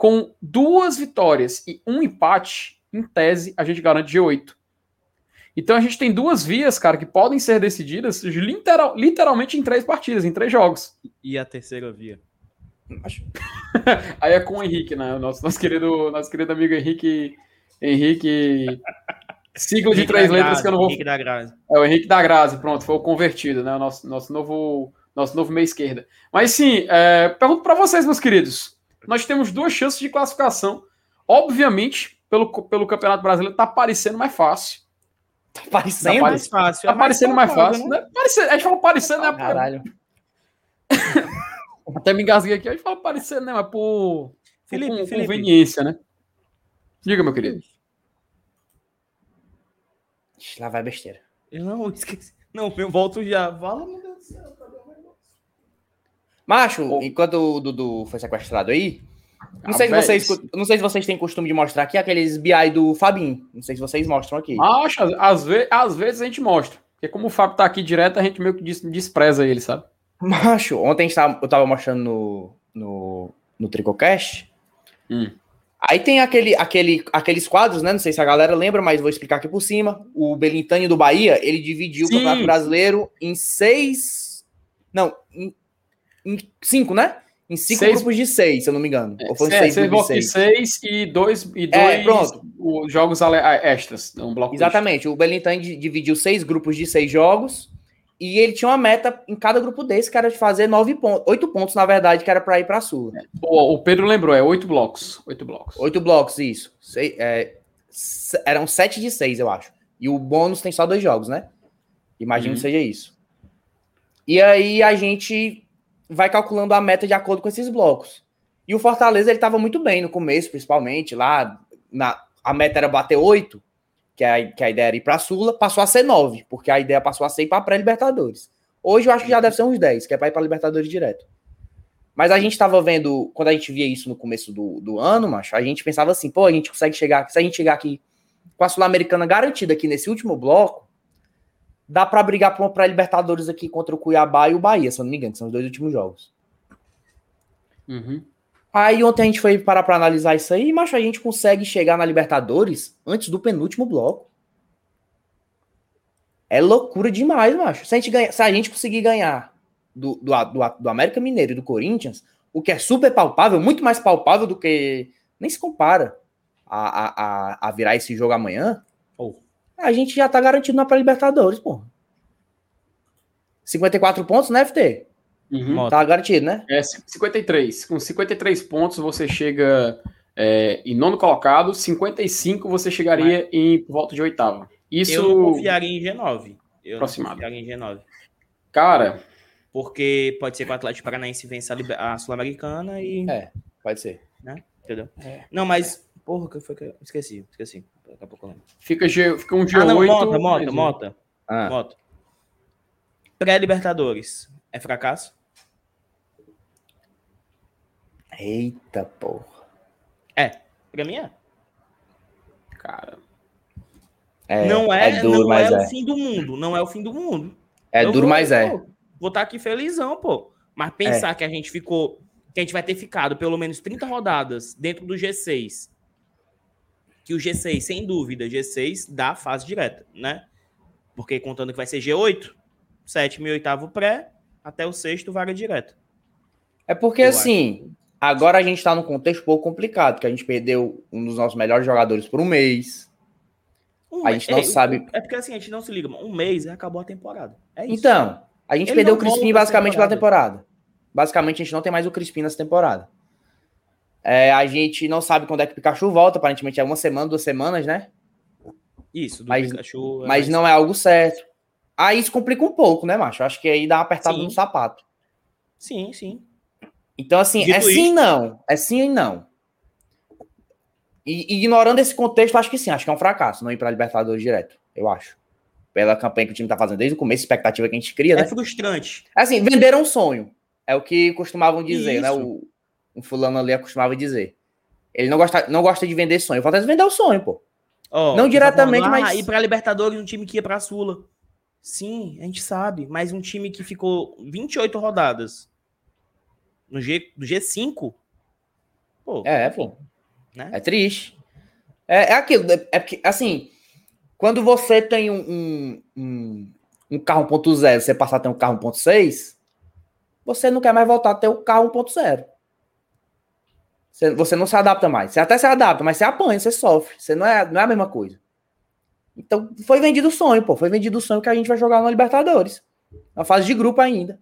com duas vitórias e um empate, em tese, a gente garante G8. Então a gente tem duas vias, cara, que podem ser decididas literal, literalmente em três partidas, em três jogos. E a terceira via? Aí é com o Henrique, né? O nosso, nosso, querido, nosso querido amigo Henrique. Henrique. Sigla de três letras Grazi, que eu não vou. Henrique da Grazi. É o Henrique da Grazi, pronto, foi o convertido, né? O nosso, nosso novo. Nosso novo meia esquerda. Mas sim, é, pergunto para vocês, meus queridos nós temos duas chances de classificação. Obviamente, pelo, pelo Campeonato Brasileiro, tá parecendo mais fácil. Tá parecendo tá mais fácil. Tá é parecendo mais, mais fácil. Né? Parecendo, a gente fala parecendo, né? Caralho. Até me engasguei aqui. A gente fala parecendo, né? Mas por, Felipe, por Felipe. conveniência, né? Diga, meu querido. Lá vai besteira. Eu não esqueci. Não, eu volto já. Fala, meu Deus do céu. Macho, oh. enquanto o Dudu foi sequestrado aí, não sei, se vocês, não sei se vocês têm costume de mostrar aqui aqueles BI do Fabinho. Não sei se vocês mostram aqui. Macho, às, vezes, às vezes a gente mostra. Porque como o Fábio tá aqui direto, a gente meio que despreza ele, sabe? Macho, ontem eu tava mostrando no, no, no Tricocast. Hum. Aí tem aquele, aquele, aqueles quadros, né? Não sei se a galera lembra, mas vou explicar aqui por cima. O Belintani do Bahia, ele dividiu Sim. o Campeonato Brasileiro em seis. Não, em em cinco, né? Em cinco seis... grupos de seis, se eu não me engano. É, Ou foram é, seis, seis grupos de seis. seis e dois, e é, dois é, jogos ah, extras. Um bloco Exatamente. Extra. O Belintan dividiu seis grupos de seis jogos. E ele tinha uma meta em cada grupo desse, que era de fazer nove pontos, oito pontos, na verdade, que era para ir para a Sul. O, o, Pedro lembrou, é oito blocos. Oito blocos. Oito blocos, isso. Sei, é, eram sete de seis, eu acho. E o bônus tem só dois jogos, né? Imagino uhum. que seja isso. E aí a gente vai calculando a meta de acordo com esses blocos. E o Fortaleza ele estava muito bem no começo, principalmente lá na a meta era bater oito, que a, que a ideia era ir para a Sula, passou a ser nove, porque a ideia passou a ser ir para pré-Libertadores. Hoje eu acho que já deve ser uns 10, que é para ir para Libertadores direto. Mas a gente estava vendo, quando a gente via isso no começo do, do ano, macho, a gente pensava assim, pô, a gente consegue chegar, se a gente chegar aqui com a Sul-Americana garantida aqui nesse último bloco, dá para brigar para Libertadores aqui contra o Cuiabá e o Bahia, se eu não me engano, que são os dois últimos jogos. Uhum. Aí ontem a gente foi parar para analisar isso aí, mas a gente consegue chegar na Libertadores antes do penúltimo bloco. É loucura demais, macho. Se a gente, ganha, se a gente conseguir ganhar do, do, do, do América Mineiro e do Corinthians, o que é super palpável, muito mais palpável do que. Nem se compara a, a, a virar esse jogo amanhã a gente já tá garantido na pré-libertadores, pô. 54 pontos, né, FT? Uhum. Tá garantido, né? É, 53. Com 53 pontos você chega é, em nono colocado, 55 você chegaria Mas... em por volta de oitava. Isso... Eu não confiaria em G9. Eu aproximado. em G9. Cara. Porque pode ser que o Atlético Paranaense vença a, a Sul-Americana e. É, pode ser. Né? Entendeu? É. Não, mas. Porra, que foi que eu esqueci, esqueci. Daqui a pouco eu Fica, G, fica um G8. Ah, não, Mota, Mota, Mota. Ah. Mota. Pré-Libertadores. É fracasso? Eita, porra. É. Pra mim é. Cara. É, não é, é duro, não é, é, o fim do mundo. Não é o fim do mundo. É eu duro, vou, mas é. Vou estar tá aqui felizão, pô. Mas pensar é. que a gente ficou. Que a gente vai ter ficado pelo menos 30 rodadas dentro do G6. Que o G6, sem dúvida, G6 dá fase direta, né? Porque contando que vai ser G8, sétimo e oitavo pré, até o sexto vaga direta. É porque, eu assim, acho. Agora a gente está num contexto um pouco complicado, que a gente perdeu um dos nossos melhores jogadores por um mês. Um a gente não é, sabe. É porque assim, a gente não se liga, um mês e acabou a temporada. É isso. Então, a gente Ele perdeu o Crispim basicamente temporada. pela temporada. Basicamente, a gente não tem mais o Crispim nessa temporada. É, a gente não sabe quando é que o Pikachu volta, aparentemente é uma semana, duas semanas, né? Isso, do mas, Pikachu. É mas não é algo certo. Aí isso complica um pouco, né, macho? Acho que aí dá uma apertada sim. no sapato. Sim, sim. Então, assim, Dito é sim e não. É sim e não. E ignorando esse contexto, acho que sim, acho que é um fracasso não ir para Libertadores direto, eu acho. Pela campanha que o time tá fazendo desde o começo, expectativa que a gente cria, é né? É frustrante. Assim, venderam um sonho. É o que costumavam dizer, né? Isso. né? O, um fulano ali costumava dizer. Ele não gosta, não gosta de vender sonho. Falta vender o sonho, pô. Oh, não diretamente, falando, mas. Ah, ir pra Libertadores, um time que ia pra Sula. Sim, a gente sabe. Mas um time que ficou 28 rodadas no G, do G5. Pô, é, pô. Né? É triste. É, é aquilo. É, é porque, assim, quando você tem um, um, um, um carro 1.0, você passar a ter um carro 1.6, você não quer mais voltar a ter o carro 1.0. Você, você não se adapta mais. Você até se adapta, mas você apanha, você sofre. Você não é, não é a mesma coisa. Então, foi vendido o sonho, pô. Foi vendido o sonho que a gente vai jogar na Libertadores. Na fase de grupo ainda.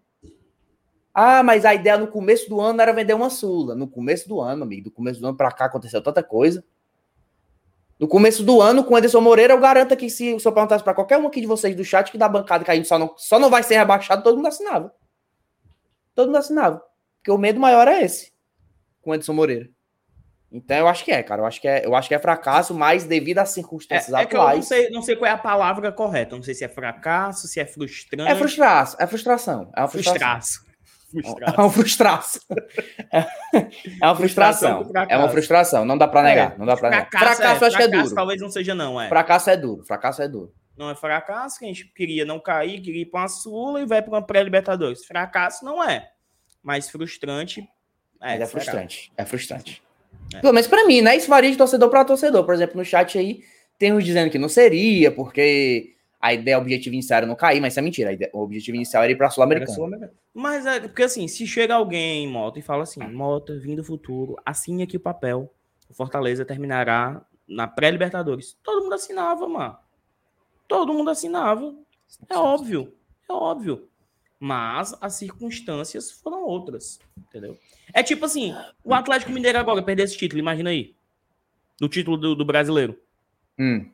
Ah, mas a ideia no começo do ano era vender uma Sula. No começo do ano, amigo, do começo do ano para cá aconteceu tanta coisa. No começo do ano, com o Anderson Moreira, eu garanto que se o senhor perguntasse para qualquer um aqui de vocês do chat que da bancada gente só não, só não vai ser rebaixado, todo mundo assinava. Todo mundo assinava. Porque o medo maior é esse, com o Anderson Moreira. Então eu acho que é, cara. Eu acho que é, eu acho que é fracasso, mas devido às circunstâncias é, é atuais. não sei, não sei qual é a palavra correta. Não sei se é fracasso, se é frustrante. É frustração, é frustração. É uma frustração. É uma frustração. É uma frustração. É uma frustração. Não dá para negar. É. Não dá para negar. Fracasso, fracasso é, acho fracasso, que é duro. Talvez não seja, não. É. Fracasso é duro. Fracasso é duro. Não é fracasso, que a gente queria não cair, queria ir para uma Sula e vai para uma pré-Libertadores. Fracasso não é. Mas frustrante. É, Mas é frustrante. É frustrante. É. Pelo menos para mim, né? Isso varia de torcedor para torcedor. Por exemplo, no chat aí, tem uns dizendo que não seria, porque a ideia, o objetivo inicial era não cair, mas isso é mentira. Ideia, o objetivo inicial era ir para a Sul-Americana. mas é porque assim, se chega alguém em moto e fala assim, moto, vindo do futuro, assine aqui o papel, o Fortaleza terminará na pré-Libertadores. Todo mundo assinava, mano. Todo mundo assinava. É óbvio. É óbvio. Mas as circunstâncias foram outras, entendeu? É tipo assim, o Atlético Mineiro agora perder esse título, imagina aí. Do título do, do brasileiro. Hum.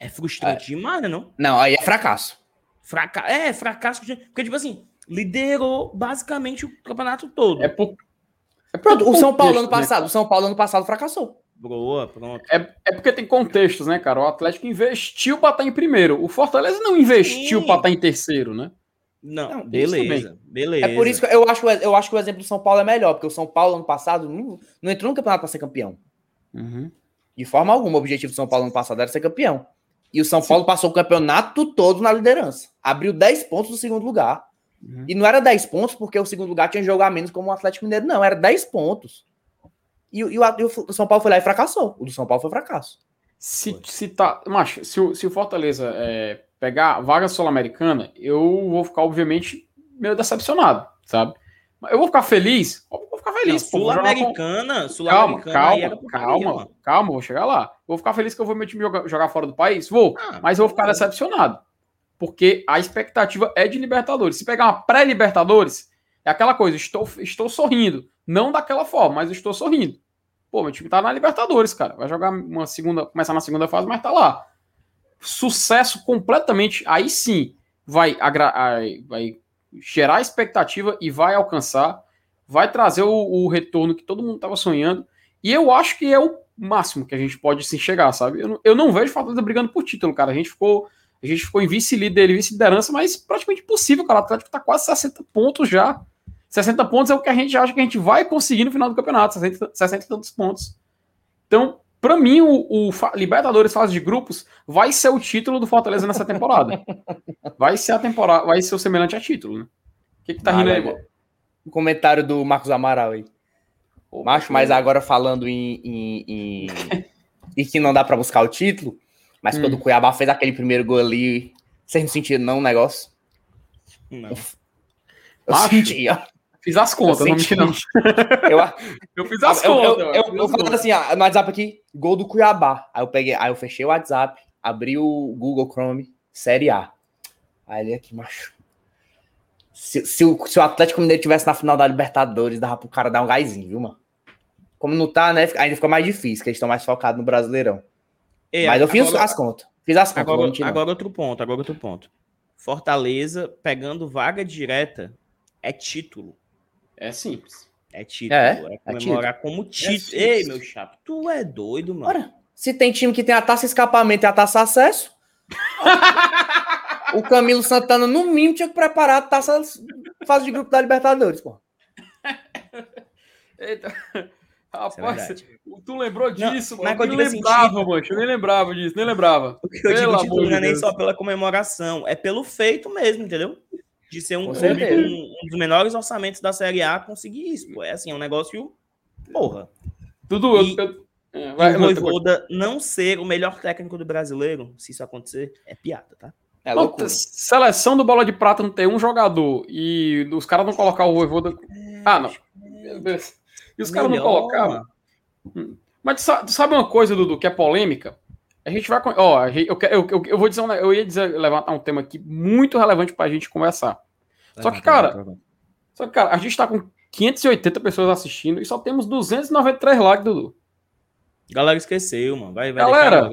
É frustrante é. demais, né, não? Não, aí é fracasso. Fraca... É, fracasso. Porque, tipo assim, liderou basicamente o campeonato todo. É por... É Pronto, o São Paulo ano né, passado, né? o São Paulo ano passado fracassou. Boa, pronto. É, é porque tem contextos, né, cara? O Atlético investiu para estar em primeiro. O Fortaleza não investiu para estar em terceiro, né? Não, não beleza, beleza. É por isso que eu acho, eu acho que o exemplo do São Paulo é melhor, porque o São Paulo ano passado não, não entrou no campeonato para ser campeão. Uhum. De forma alguma, o objetivo do São Paulo ano passado era ser campeão. E o São Paulo passou o campeonato todo na liderança. Abriu 10 pontos do segundo lugar. Uhum. E não era 10 pontos porque o segundo lugar tinha jogar menos como o Atlético Mineiro, não. Era 10 pontos. E, e, o, e, o, São Paulo foi lá e fracassou. O do São Paulo foi fracasso. Se, se, tá, macho, se, o, se o Fortaleza é, pegar a vaga sul-americana, eu vou ficar, obviamente, meio decepcionado, sabe? Eu vou ficar feliz, vou ficar feliz. Sul-Americana, Sul-Americana. Calma, calma, calma, calma, vou chegar lá. Vou ficar feliz que eu vou meu time jogar, jogar fora do país? Vou, ah, mas eu vou ficar decepcionado. Porque a expectativa é de Libertadores. Se pegar uma pré-Libertadores, é aquela coisa, estou, estou sorrindo. Não daquela forma, mas estou sorrindo. Pô, meu time tá na Libertadores, cara. Vai jogar uma segunda, começar na segunda fase, mas tá lá. sucesso completamente. Aí sim vai, vai gerar expectativa e vai alcançar, vai trazer o, o retorno que todo mundo estava sonhando. E eu acho que é o máximo que a gente pode se chegar, sabe? Eu não, eu não vejo Fortaleza brigando por título, cara. A gente ficou, a gente ficou em vice-líder vice-liderança, mas praticamente impossível, cara. O Atlético está quase 60 pontos já. 60 pontos é o que a gente acha que a gente vai conseguir no final do campeonato, 60, 60 e tantos pontos. Então, para mim, o, o, Libertadores fase de grupos vai ser o título do Fortaleza nessa temporada. vai ser a temporada, vai ser o semelhante a título, né? O que, que tá ah, rindo aí, mano? O comentário do Marcos Amaral aí. Ô, Macho, mas agora falando em, em, em... e que não dá para buscar o título, mas hum. quando o Cuiabá fez aquele primeiro gol ali, vocês não sentiram não o negócio? Não. Eu Macho, senti, ó. Fiz as contas, não me não. Eu, eu fiz as eu, contas. Eu, eu, eu, falando assim, ó, no WhatsApp aqui, gol do Cuiabá. Aí eu peguei, aí eu fechei o WhatsApp, abri o Google Chrome, Série A. Aí ele aqui, macho. Se, se, o, se o Atlético Mineiro tivesse na final da Libertadores, dava pro cara dar um gásinho, viu, mano? Como não tá, né? Ainda fica mais difícil, que eles estão mais focados no Brasileirão. É, Mas eu fiz agora, as contas. Fiz as contas. Agora, agora outro ponto, agora outro ponto. Fortaleza pegando vaga direta é título. É simples. É título. É, é, é comemorar é título. como título. É Ei, meu chato, tu é doido, mano. Ora, se tem time que tem a taça escapamento e a taça acesso. o Camilo Santana, no mínimo, tinha que preparar a taça fase de grupo da Libertadores, pô. Eita. Rapaz, é tu lembrou disso? Não, mas eu nem lembrava, mancho, eu nem lembrava disso, nem lembrava. O que eu digo título não é nem só pela comemoração, é pelo feito mesmo, entendeu? de ser um, um, um, dos menores orçamentos da Série A conseguir isso. Pô. É assim, é um negócio. Porra. Tudo. E, eu, é, vai, o Voivoda não ser o melhor técnico do brasileiro, se isso acontecer, é piada, tá? É loucura. Seleção do Bola de Prata não ter um jogador e os caras não colocar o Voivoda. Ah, não. E os caras não colocar. Hum. Mas tu sabe uma coisa, Dudu, que é polêmica? A gente vai. Ó, eu, eu, eu, eu vou dizer, um, eu ia dizer, levantar um tema aqui muito relevante para a gente conversar. Só que, cara, só que, cara, a gente está com 580 pessoas assistindo e só temos 293 likes, Dudu. Galera esqueceu, mano. Vai, vai Galera,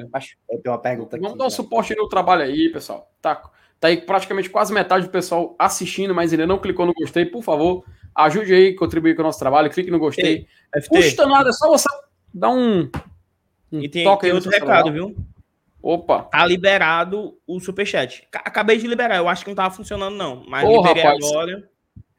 eu tenho uma pergunta aqui. Vamos dar um suporte no trabalho aí, pessoal. Tá, tá aí praticamente quase metade do pessoal assistindo, mas ainda não clicou no gostei. Por favor, ajude aí, contribuir com o nosso trabalho. Clique no gostei. Ei, Custa nada, é só você dar um e tem, tem outro recado, viu? Opa. Tá liberado o superchat. Acabei de liberar, eu acho que não tava funcionando, não. Mas oh, liberei rapaz. agora.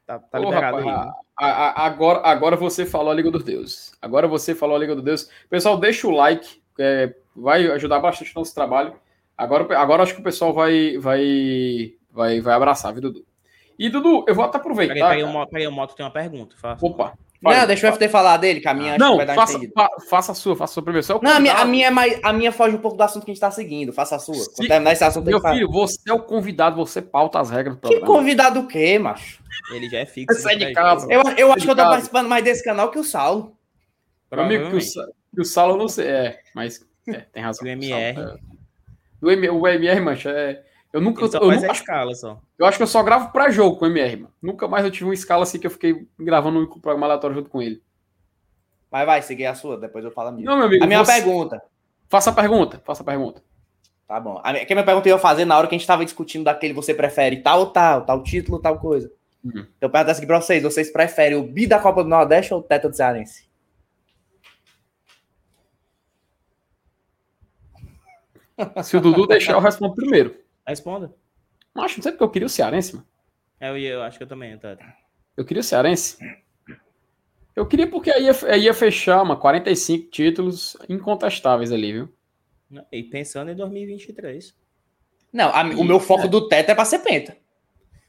Tá, tá liberado rapaz, aí. A, agora, agora você falou a Liga dos Deuses. Agora você falou a Liga dos Deuses. Pessoal, deixa o like, é, vai ajudar bastante o nosso trabalho. Agora, agora acho que o pessoal vai, vai, vai, vai abraçar, viu, Dudu? E, Dudu, eu vou até aproveitar. Peraí, peraí, peraí, o Moto tem uma pergunta. Faça. Opa. Não, deixa o FT falar dele, que a minha não, faça, fa, faça a sua, faça a sua primeiro. Não, a minha, a, minha é mais, a minha foge um pouco do assunto que a gente tá seguindo. Faça a sua. Se, Quando terminar esse assunto, Meu filho, você é o convidado, você pauta as regras do programa. Que convidado o quê, macho? Ele já é fixo. Sai de casa. Eu, eu acho que eu tô participando mais desse canal que o Saulo. Meu amigo, que o, que o Saulo não sei. É, mas é, tem razão. O MR. O, é. o, o MR, mancha, é eu nunca. Ele só eu nunca, escala só. Eu acho que eu só gravo pra jogo com o MR, mano. Nunca mais eu tive uma escala assim que eu fiquei gravando um programa aleatório junto com ele. Mas vai, seguir a sua, depois eu falo a minha. Não, meu amigo. A minha você... pergunta. Faça a pergunta, faça a pergunta. Tá bom. A minha, que a minha pergunta eu ia fazer na hora que a gente tava discutindo daquele você prefere tal ou tal, tal título, tal coisa. Uhum. Então eu pergunto assim pra vocês: vocês preferem o bi da Copa do Nordeste ou o Teta do Cearense? Se o Dudu deixar, eu respondo primeiro. Responda. Acho, não sei porque eu queria o Cearense, mano. É, eu, eu acho que eu também, tá. Eu queria o Cearense. Eu queria porque aí ia, ia fechar uma 45 títulos incontestáveis ali, viu? E pensando em 2023. Não, a, o meu foco é. do teto é pra ser penta.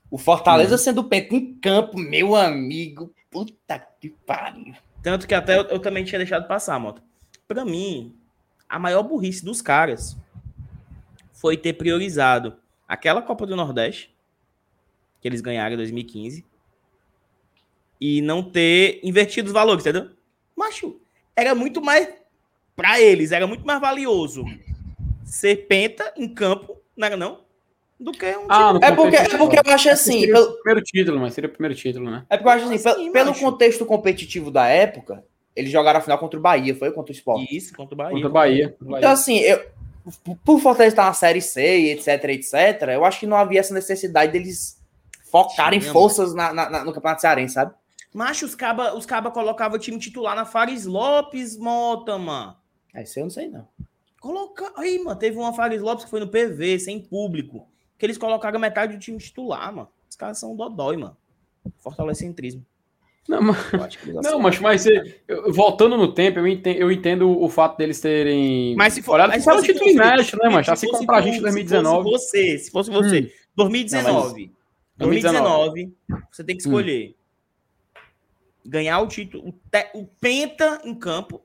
O Fortaleza uhum. sendo penta em campo, meu amigo, puta que pariu. Tanto que até eu, eu também tinha deixado passar, Moto. Pra mim, a maior burrice dos caras foi ter priorizado aquela Copa do Nordeste, que eles ganharam em 2015, e não ter invertido os valores, entendeu? Macho, era muito mais para eles, era muito mais valioso ser penta em campo, não era não? Do que um ah, É porque, é porque eu acho assim. Seria pelo... o primeiro título, mas seria o primeiro título, né? É porque eu acho assim, assim pelo, contexto competitivo da época, eles jogaram a final contra o Bahia, foi contra o Sport. Isso, contra o Bahia. Contra o Bahia. Então, assim, eu, por Fortaleza estar na Série C, etc, etc, eu acho que não havia essa necessidade deles focarem Tinha, forças na, na, no Campeonato Cearense, sabe? Macho, os cabas os caba colocavam o time titular na Fares Lopes, Mota, mano. É, isso eu não sei, não. Coloca... Aí, mano, teve uma Fares Lopes que foi no PV, sem público, que eles colocaram metade do time titular, mano. Os caras são dodói, mano. Fortalecentrismo. Não, mas, não, mas, mas eu, voltando no tempo, eu entendo, eu entendo o fato deles terem. Mas se for. Olhado mas se o título inédito, né, mas assim como pra gente em 2019. Se fosse você, se fosse você, hum. 2019. Não, 2019, você tem que escolher hum. ganhar o título, o, te, o Penta em campo,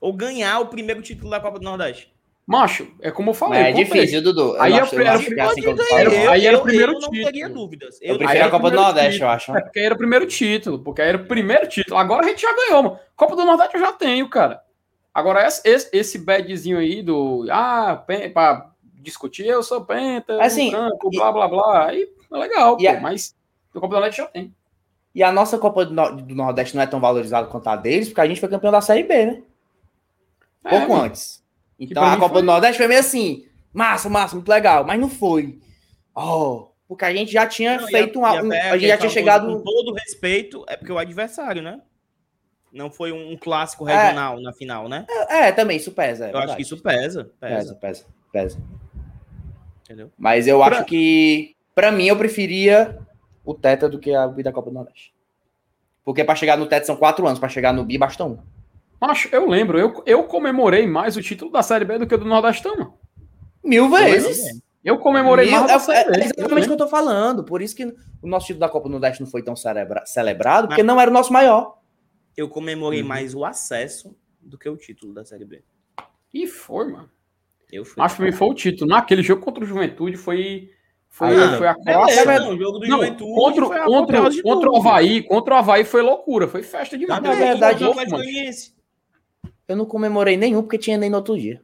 ou ganhar o primeiro título da Copa do Nordeste. Macho, é como eu falei. é difícil, Dudu. Aí, acho, era, assim era, aí era o primeiro eu título. Não teria dúvidas. Eu, eu prefiro a Copa do Nordeste, título. eu acho. É porque era o primeiro título. Porque aí era o primeiro título. Agora a gente já ganhou, mano. Copa do Nordeste eu já tenho, cara. Agora, esse, esse badzinho aí do. Ah, pra discutir, eu sou penta, assim, campo, e, blá, blá, blá. Aí é legal, pô, a, mas o Copa do Nordeste já tem. E a nossa Copa do, do Nordeste não é tão valorizada quanto a deles, porque a gente foi campeão da Série B, né? É, Pouco é, antes. Então a Copa foi... do Nordeste foi meio assim, massa, massa, muito legal, mas não foi. Oh, porque a gente já tinha não, feito a, um, a, a gente já tinha chegado com todo respeito, é porque o adversário, né? Não foi um clássico é. regional é, na final, né? É, é também isso pesa. É eu verdade. acho que isso pesa, pesa, pesa, pesa, pesa. Entendeu? Mas eu pra... acho que para mim eu preferia o Teta do que a Bi da Copa do Nordeste. Porque para chegar no Teta são quatro anos, para chegar no Bi basta um. Macho, eu lembro, eu, eu comemorei mais o título da Série B do que o do Nordestão. Mil vezes. Eu comemorei Mil, mais. É, é exatamente o que eu tô falando. Por isso que o nosso título da Copa do Nordeste não foi tão celebra, celebrado, porque Mas, não era o nosso maior. Eu comemorei uhum. mais o acesso do que o título da Série B. E foi, mano. Eu fui. Acho que foi o título. Naquele jogo contra o Juventude foi. Foi, ah, foi a classe. É, não, o jogo do não, Juventude. Contra, contra, contra o Havaí, contra o Havaí foi loucura. Foi festa de Na verdade, eu, eu não comemorei nenhum porque tinha nem no outro dia.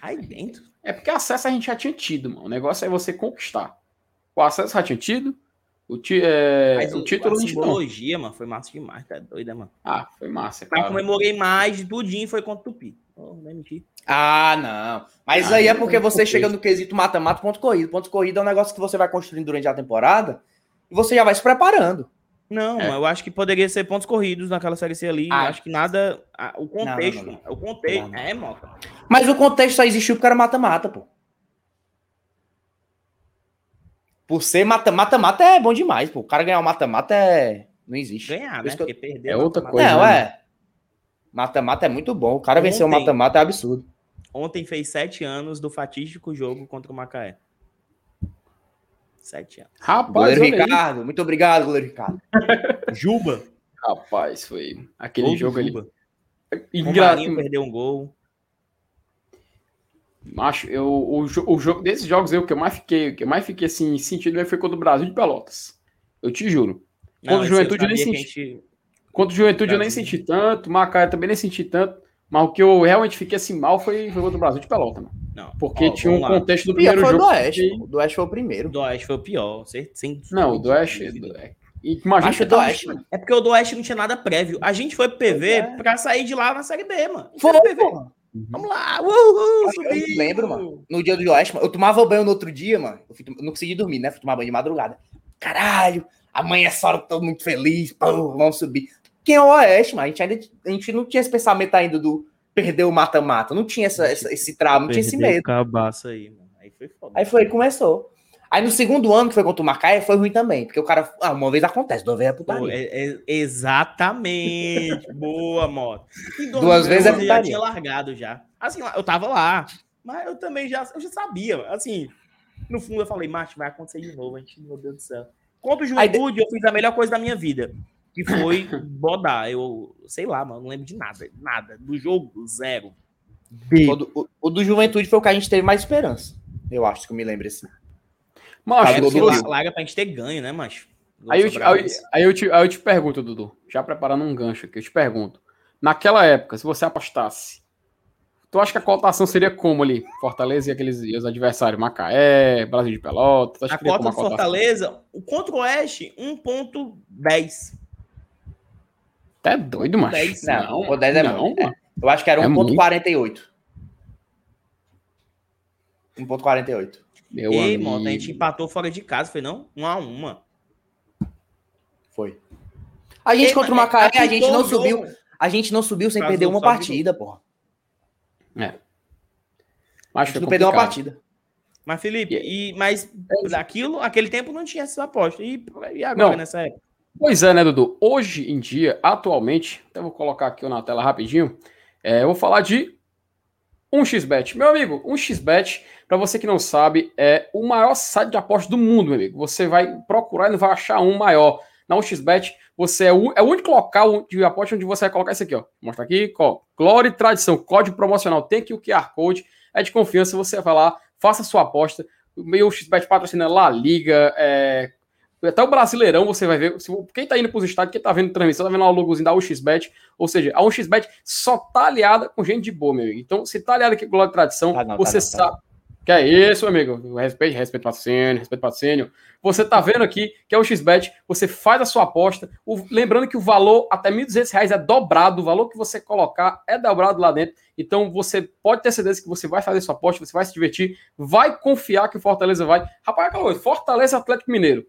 Aí dentro. É porque acesso a gente já tinha tido, mano. O negócio é você conquistar. O acesso já tinha tido. O, ti, é, Mas o, o título a simbologia, mano, foi massa demais, tá doida, mano. Ah, foi massa. Claro. Mas comemorei mais de tudinho foi contra o Tupi. Oh, não mentir. Ah, não. Mas ah, aí é porque você chega no quesito mata-mata, ponto corrido. Ponto corrido é um negócio que você vai construindo durante a temporada e você já vai se preparando. Não, é. eu acho que poderia ser pontos corridos naquela série C ali. Ah. Acho que nada. O contexto. Não, não, não. O contexto. É, Mota. Mas o contexto só existiu porque era mata-mata, pô. Por ser mata-mata é bom demais, pô. O cara ganhar o mata-mata é. Não existe. Ganhar, né? Porque perder. É outra coisa. Não, né? é. Mata-mata é muito bom. O cara venceu o mata-mata é absurdo. Ontem fez sete anos do fatídico jogo contra o Macaé. Sete anos. Rapaz, goleiro Ricardo, muito obrigado, goleiro Ricardo. Juba. Rapaz, foi aquele jogo ali. Engraçado. perdeu um gol. Macho, eu, o, o jogo desses jogos eu que eu mais fiquei, que eu mais fiquei assim sentido foi contra o Brasil de Pelotas. Eu te juro. Contra o Juventude eu nem senti. Gente... Contra o Juventude eu nem senti tanto, Macaé também nem senti tanto. Mas o que eu realmente fiquei assim mal foi, foi contra o Brasil de Pelotas, mano. Não. Porque ó, tinha um lá. contexto do primeiro foi jogo. Do Oeste, que... do Oeste foi o primeiro. Do Oeste foi o pior. Sem, não, o do Oeste. Do... Imagina Acho que do Oeste. É porque o do Oeste não tinha nada prévio. A gente foi pro PV é. pra sair de lá na Série B, mano. Foi, foi PV. Uhum. Vamos lá! Uhul, eu lembro, mano. No dia do Oeste, mano, eu tomava banho no outro dia, mano. Eu fui, não consegui dormir, né? Fui tomar banho de madrugada. Caralho, amanhã é só tô muito feliz. Pô, vamos subir. Quem é o Oeste, mano? A gente, ainda, a gente não tinha esse pensamento ainda do perder o mata-mata. Não tinha essa, essa, esse trauma, não tinha esse medo. Cabaça aí, mano. Aí foi foda. Aí foi, começou. Aí no segundo ano, que foi contra o Macaé, foi ruim também. Porque o cara, ah, uma vez acontece, duas vezes é putaria. Pô, é, é, exatamente. Boa, moto. Duas vezes é putaria. já tinha largado já. Assim, eu tava lá. Mas eu também já, eu já sabia. Assim, no fundo eu falei, macho, vai acontecer de novo. A gente, meu Deus do céu. Contra o Juventude, Aí, eu fiz a melhor coisa da minha vida que foi bodar. Eu sei lá, mano, não lembro de nada. Nada. Do jogo, zero. O do, o, o do Juventude foi o que a gente teve mais esperança. Eu acho que eu me lembro assim. Mas é, do larga pra gente ter ganho, né, macho? Aí eu, te, aí, aí, eu te, aí eu te pergunto, Dudu, já preparando um gancho aqui, eu te pergunto. Naquela época, se você apostasse, tu acha que a cotação seria como ali? Fortaleza e aqueles e os adversários, Macaé, Brasil de Pelotas? A cota Fortaleza, o contra o Oeste, 1.10. Tá doido, macho. 10, não, não, o 10 é não, é, Eu acho que era 1.48. 1,48. Meu Ei, amigo. Mota, a gente empatou fora de casa, foi não? Uma a uma. Foi. A gente Ei, contra o Macaé, a gente não subiu. A gente não subiu sem perder uma partida, porra. É. Mas a gente não perdeu uma partida. Mas, Felipe, e, mas daquilo, aquele tempo não tinha essa aposta. E, e agora, não. nessa época? Pois é, né, Dudu? Hoje em dia, atualmente, até vou colocar aqui na tela rapidinho, é, eu vou falar de 1xBet. Meu amigo, 1xBet, para você que não sabe, é o maior site de apostas do mundo, meu amigo. Você vai procurar e não vai achar um maior. Na 1xBet, você é o, é o único local de aposta onde você vai colocar isso aqui, ó. Mostra aqui, ó. Glória e tradição, código promocional. Tem aqui o QR Code, é de confiança. Você vai lá, faça sua aposta. O meu XBet patrocina La Liga, é, até o Brasileirão você vai ver. Quem tá indo pros estádios, quem tá vendo transmissão, tá vendo o logozinho da UXBet. Ou seja, a UXBet só tá aliada com gente de boa, meu amigo. Então, se tá aliada aqui com o Glória Tradição, tá não, você tá não, sabe. Tá que é isso, amigo? Respeito, respeito patrocínio, respeito patrocínio. Você tá vendo aqui que é o XBet, você faz a sua aposta. O, lembrando que o valor até R$ 1.200 é dobrado, o valor que você colocar é dobrado lá dentro. Então você pode ter certeza que você vai fazer sua aposta, você vai se divertir, vai confiar que o Fortaleza vai. Rapaz, coisa, Fortaleza Atlético Mineiro.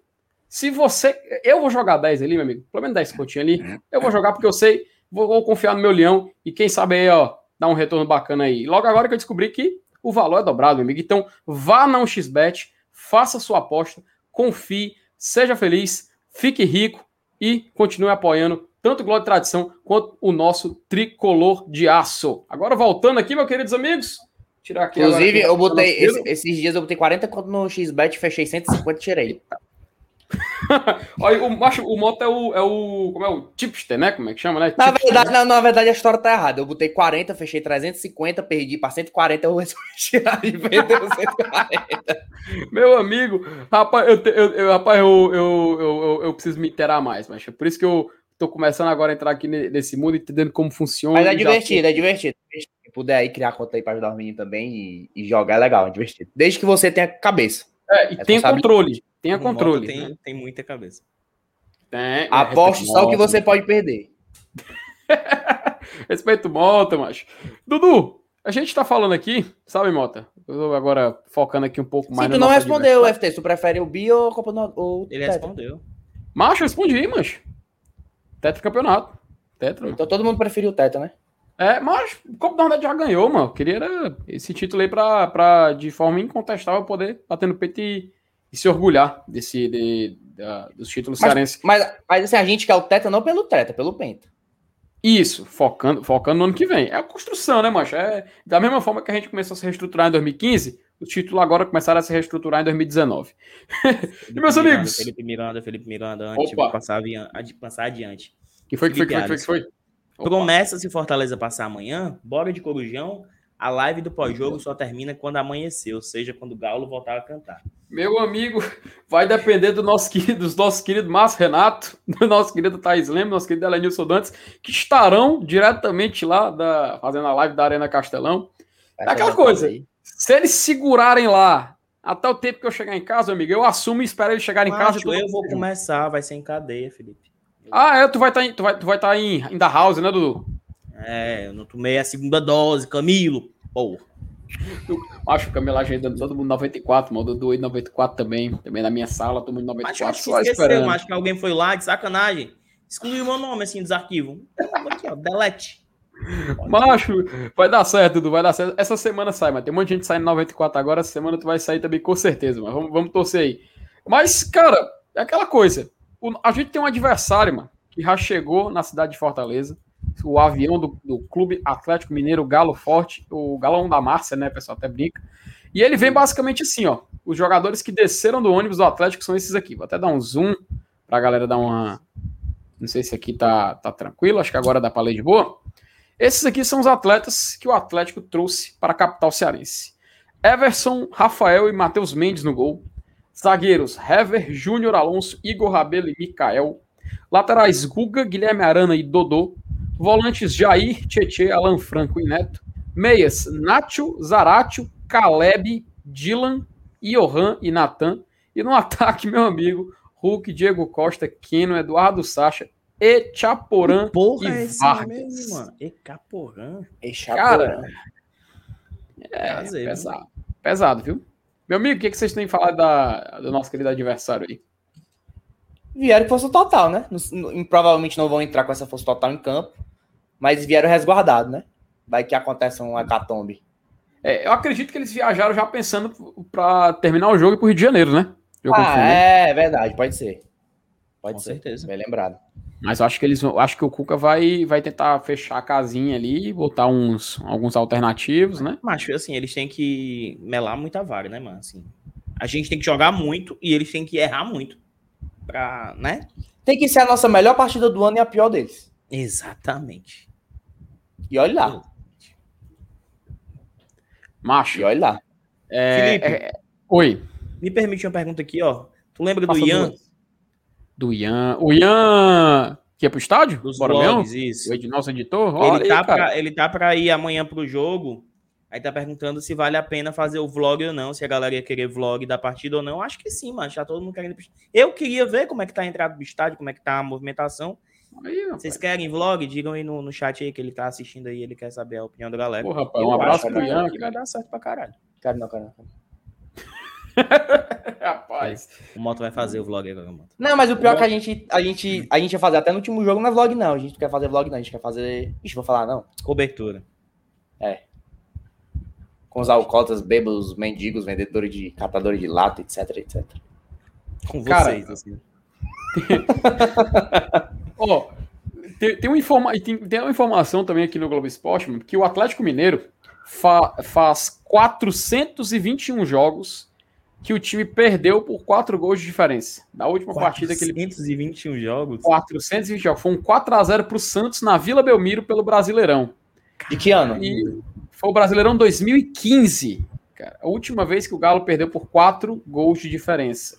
Se você. Eu vou jogar 10 ali, meu amigo, pelo menos 10 pontinhos ali. Eu vou jogar porque eu sei, vou, vou confiar no meu leão e quem sabe aí, ó, dar um retorno bacana aí. Logo agora que eu descobri que o valor é dobrado, meu amigo. Então, vá na 1xBet, faça sua aposta, confie, seja feliz, fique rico e continue apoiando tanto o Glória de Tradição quanto o nosso tricolor de aço. Agora, voltando aqui, meus queridos amigos. Tirar aqui Inclusive, eu botei. Esse, esses dias eu botei 40 conto no XBet, fechei 150 e tirei. Olha, o, macho, o moto é o, é o. Como é o tipster, né? Como é que chama, né? Na verdade, na, na, verdade, a história tá errada. Eu botei 40, fechei 350, perdi para 140, eu resolvi tirar e vender 140. Meu amigo, rapaz, eu, eu, eu rapaz, eu, eu, eu, eu, preciso me interar mais, mas por isso que eu tô começando agora a entrar aqui nesse mundo, entendendo como funciona. Mas é divertido, já... é divertido. Se puder aí criar conta aí para ajudar os meninos também e, e, jogar, é legal, é divertido. Desde que você tenha cabeça. É, e tenha controle. Tenha o controle. Tem, né? tem muita cabeça. É, Aposte só o que você pode perder. respeito Mota, macho. Dudu, a gente tá falando aqui, sabe, Mota? Eu tô agora focando aqui um pouco mais. Sim, tu não respondeu, FT. Tu prefere o Bi ou a Copa do ou Ele tetra? respondeu. Macho, respondi, macho. Tetra campeonato. Tetra. Então todo mundo preferiu o Tetra, né? É, mas o Copa do Nordeste já ganhou, mano. Eu queria esse título aí pra, pra, de forma incontestável, poder bater no peito e e se orgulhar desse, de, de, dos títulos mas, cearenses. Mas, mas assim, a gente quer o Teta não pelo Teta, pelo Penta. Isso, focando, focando no ano que vem. É a construção, né, mancha? É, da mesma forma que a gente começou a se reestruturar em 2015, o título agora começaram a se reestruturar em 2019. e meus Miranda, amigos? Felipe Miranda, Felipe Miranda, antes de passar, passar adiante. Que foi, que foi, que foi, que foi, que foi? Promessa se Fortaleza passar amanhã, bora de Corujão, a live do pós-jogo só termina quando amanhecer, ou seja, quando o Galo voltar a cantar. Meu amigo, vai depender do nosso querido, dos nossos queridos Márcio Renato, do nosso querido Thaís Leme, nosso querido Elenilson Dantes, que estarão diretamente lá da, fazendo a live da Arena Castelão. É aquela coisa, se eles segurarem lá até o tempo que eu chegar em casa, amigo, eu assumo e espero eles chegarem em casa. Eu vou começar, vai ser em cadeia, Felipe. Ah, é, tu vai estar tá em, tu vai, tu vai tá em, em da House, né, Dudu? É, eu não tomei a segunda dose, Camilo. Pô. Acho que Camilo agendando todo mundo 94, mano. Dudu 94 também. Também na minha sala, todo mundo 94. Acho que esqueceu, esperando. acho que alguém foi lá de sacanagem. Excluiu meu nome assim dos arquivos. Aqui, ó, delete. Macho, vai dar certo, Dudu, vai dar certo. Essa semana sai, mas tem um monte de gente saindo 94 agora. Essa semana tu vai sair também, com certeza, mas vamos, vamos torcer aí. Mas, cara, é aquela coisa. O, a gente tem um adversário, mano, que já chegou na cidade de Fortaleza o avião do, do, Clube Atlético Mineiro Galo Forte, o Galão da Márcia, né, pessoal até brinca. E ele vem basicamente assim, ó. Os jogadores que desceram do ônibus do Atlético são esses aqui. Vou até dar um zoom pra galera dar uma. Não sei se aqui tá, tá tranquilo, acho que agora dá pra ler de boa. Esses aqui são os atletas que o Atlético trouxe para a capital cearense. Everson, Rafael e Matheus Mendes no gol. Zagueiros, Hever, Júnior Alonso, Igor Rabelo e Mikael. Laterais, Guga, Guilherme Arana e Dodô. Volantes Jair, Tietê, Alan Franco e Neto. Meias, Nacho, Zaratio, Caleb, Dylan, Johan e Natan. E no ataque, meu amigo, Hulk, Diego Costa, Keno, Eduardo Sacha, Echaporã Porra, e é Vargas. Mesmo, mano. Echaporã. Echaporã. Cara, é, é pesado. Pesado, viu? Meu amigo, o que, que vocês têm falado da, do nosso querido adversário aí? Vieram com força total, né? provavelmente não vão entrar com essa força total em campo, mas vieram resguardados, né? Vai que acontece um hecatombe. É, eu acredito que eles viajaram já pensando para terminar o jogo e pro Rio de Janeiro, né? Jogo ah, é, é verdade, pode ser. Pode com ser. certeza. Bem lembrado. Mas eu acho que eles acho que o Cuca vai, vai tentar fechar a casinha ali e botar uns alguns alternativos, né? Mas assim, eles têm que melar muita vaga, né, mano? Assim, a gente tem que jogar muito e eles têm que errar muito para, né? Tem que ser a nossa melhor partida do ano e a pior deles. Exatamente. E olha lá. Macho. E olha lá. É, Felipe. É... Oi. Me permite uma pergunta aqui, ó. Tu lembra Passa do Ian? Do Ian. O Ian que é pro estádio? Dos Bora vlogs, mesmo? isso. O nosso editor? Olha ele, tá aí, pra, ele tá pra ir amanhã pro jogo. Aí tá perguntando se vale a pena fazer o vlog ou não, se a galera ia querer vlog da partida ou não. Acho que sim, mas tá todo mundo querendo. Eu queria ver como é que tá a entrada do estádio, como é que tá a movimentação. Aí, Vocês querem vlog? Digam aí no, no chat aí que ele tá assistindo aí, ele quer saber a opinião da galera. Porra, rapaz, um abraço pro Ian. Que vai dar certo pra caralho. Cara, não, cara, não. Rapaz. O Moto vai fazer o vlog agora, Moto. Não, mas o pior é que a gente, a gente, a gente ia fazer até no último jogo não é vlog, não. A gente não quer fazer vlog, não. A gente quer fazer. Ixi, vou falar, não. Cobertura. É. Com os alcoólatras, bêbados, mendigos, vendedores de. catadores de lata, etc, etc. Com vocês, Cara, assim. Ó, oh, tem, tem, uma informa tem, tem uma informação também aqui no Globo Esporte que o Atlético Mineiro fa faz 421 jogos que o time perdeu por 4 gols de diferença. Na última partida que ele. 421 jogos? 420 jogos. Foi um 4x0 para o Santos na Vila Belmiro pelo Brasileirão. De que ano? E foi o Brasileirão 2015. Cara, a última vez que o Galo perdeu por 4 gols de diferença.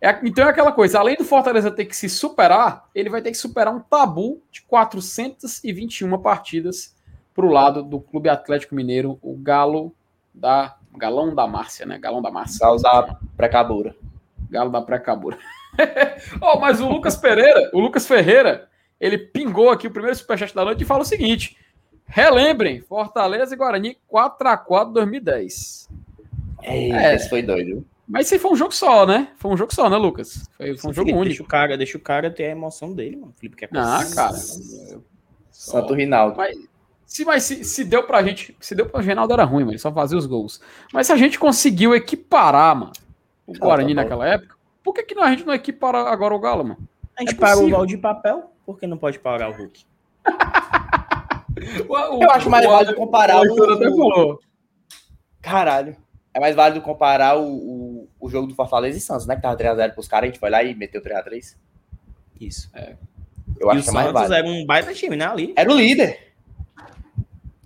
É, então é aquela coisa, além do Fortaleza ter que se superar, ele vai ter que superar um tabu de 421 partidas para o lado do Clube Atlético Mineiro, o Galo da Galão da Márcia, né? Galão da Márcia. Galo da Precabura. Galo da Precabura. oh, mas o Lucas Pereira, o Lucas Ferreira, ele pingou aqui o primeiro superchat da noite e fala o seguinte: relembrem, Fortaleza e Guarani 4x4 2010. Eita, é, esse foi doido. Mas esse foi um jogo só, né? Foi um jogo só, né, Lucas? Foi, foi um jogo Felipe, único. Deixa o, cara, deixa o cara ter a emoção dele, mano. Felipe quer Ah, cara. Santo Rinaldo. Mas, se, mas se, se deu pra gente. Se deu pra o Reinaldo era ruim, mas ele só fazia os gols. Mas se a gente conseguiu equiparar, mano, o Guarani tá naquela época, por que, que a gente não equipara agora o Galo, mano? A gente é paga o Galo de papel, por que não pode pagar o Hulk? o, o, Eu acho mais válido comparar o. o... Caralho. É mais válido comparar o, o, o, jogo do Fortaleza e Santos, né? Que tava 3x0 pros caras, a gente foi lá e meteu 3x3. Isso. É. Eu e acho que é mais válido. era um baita time, né? Ali. Era o líder.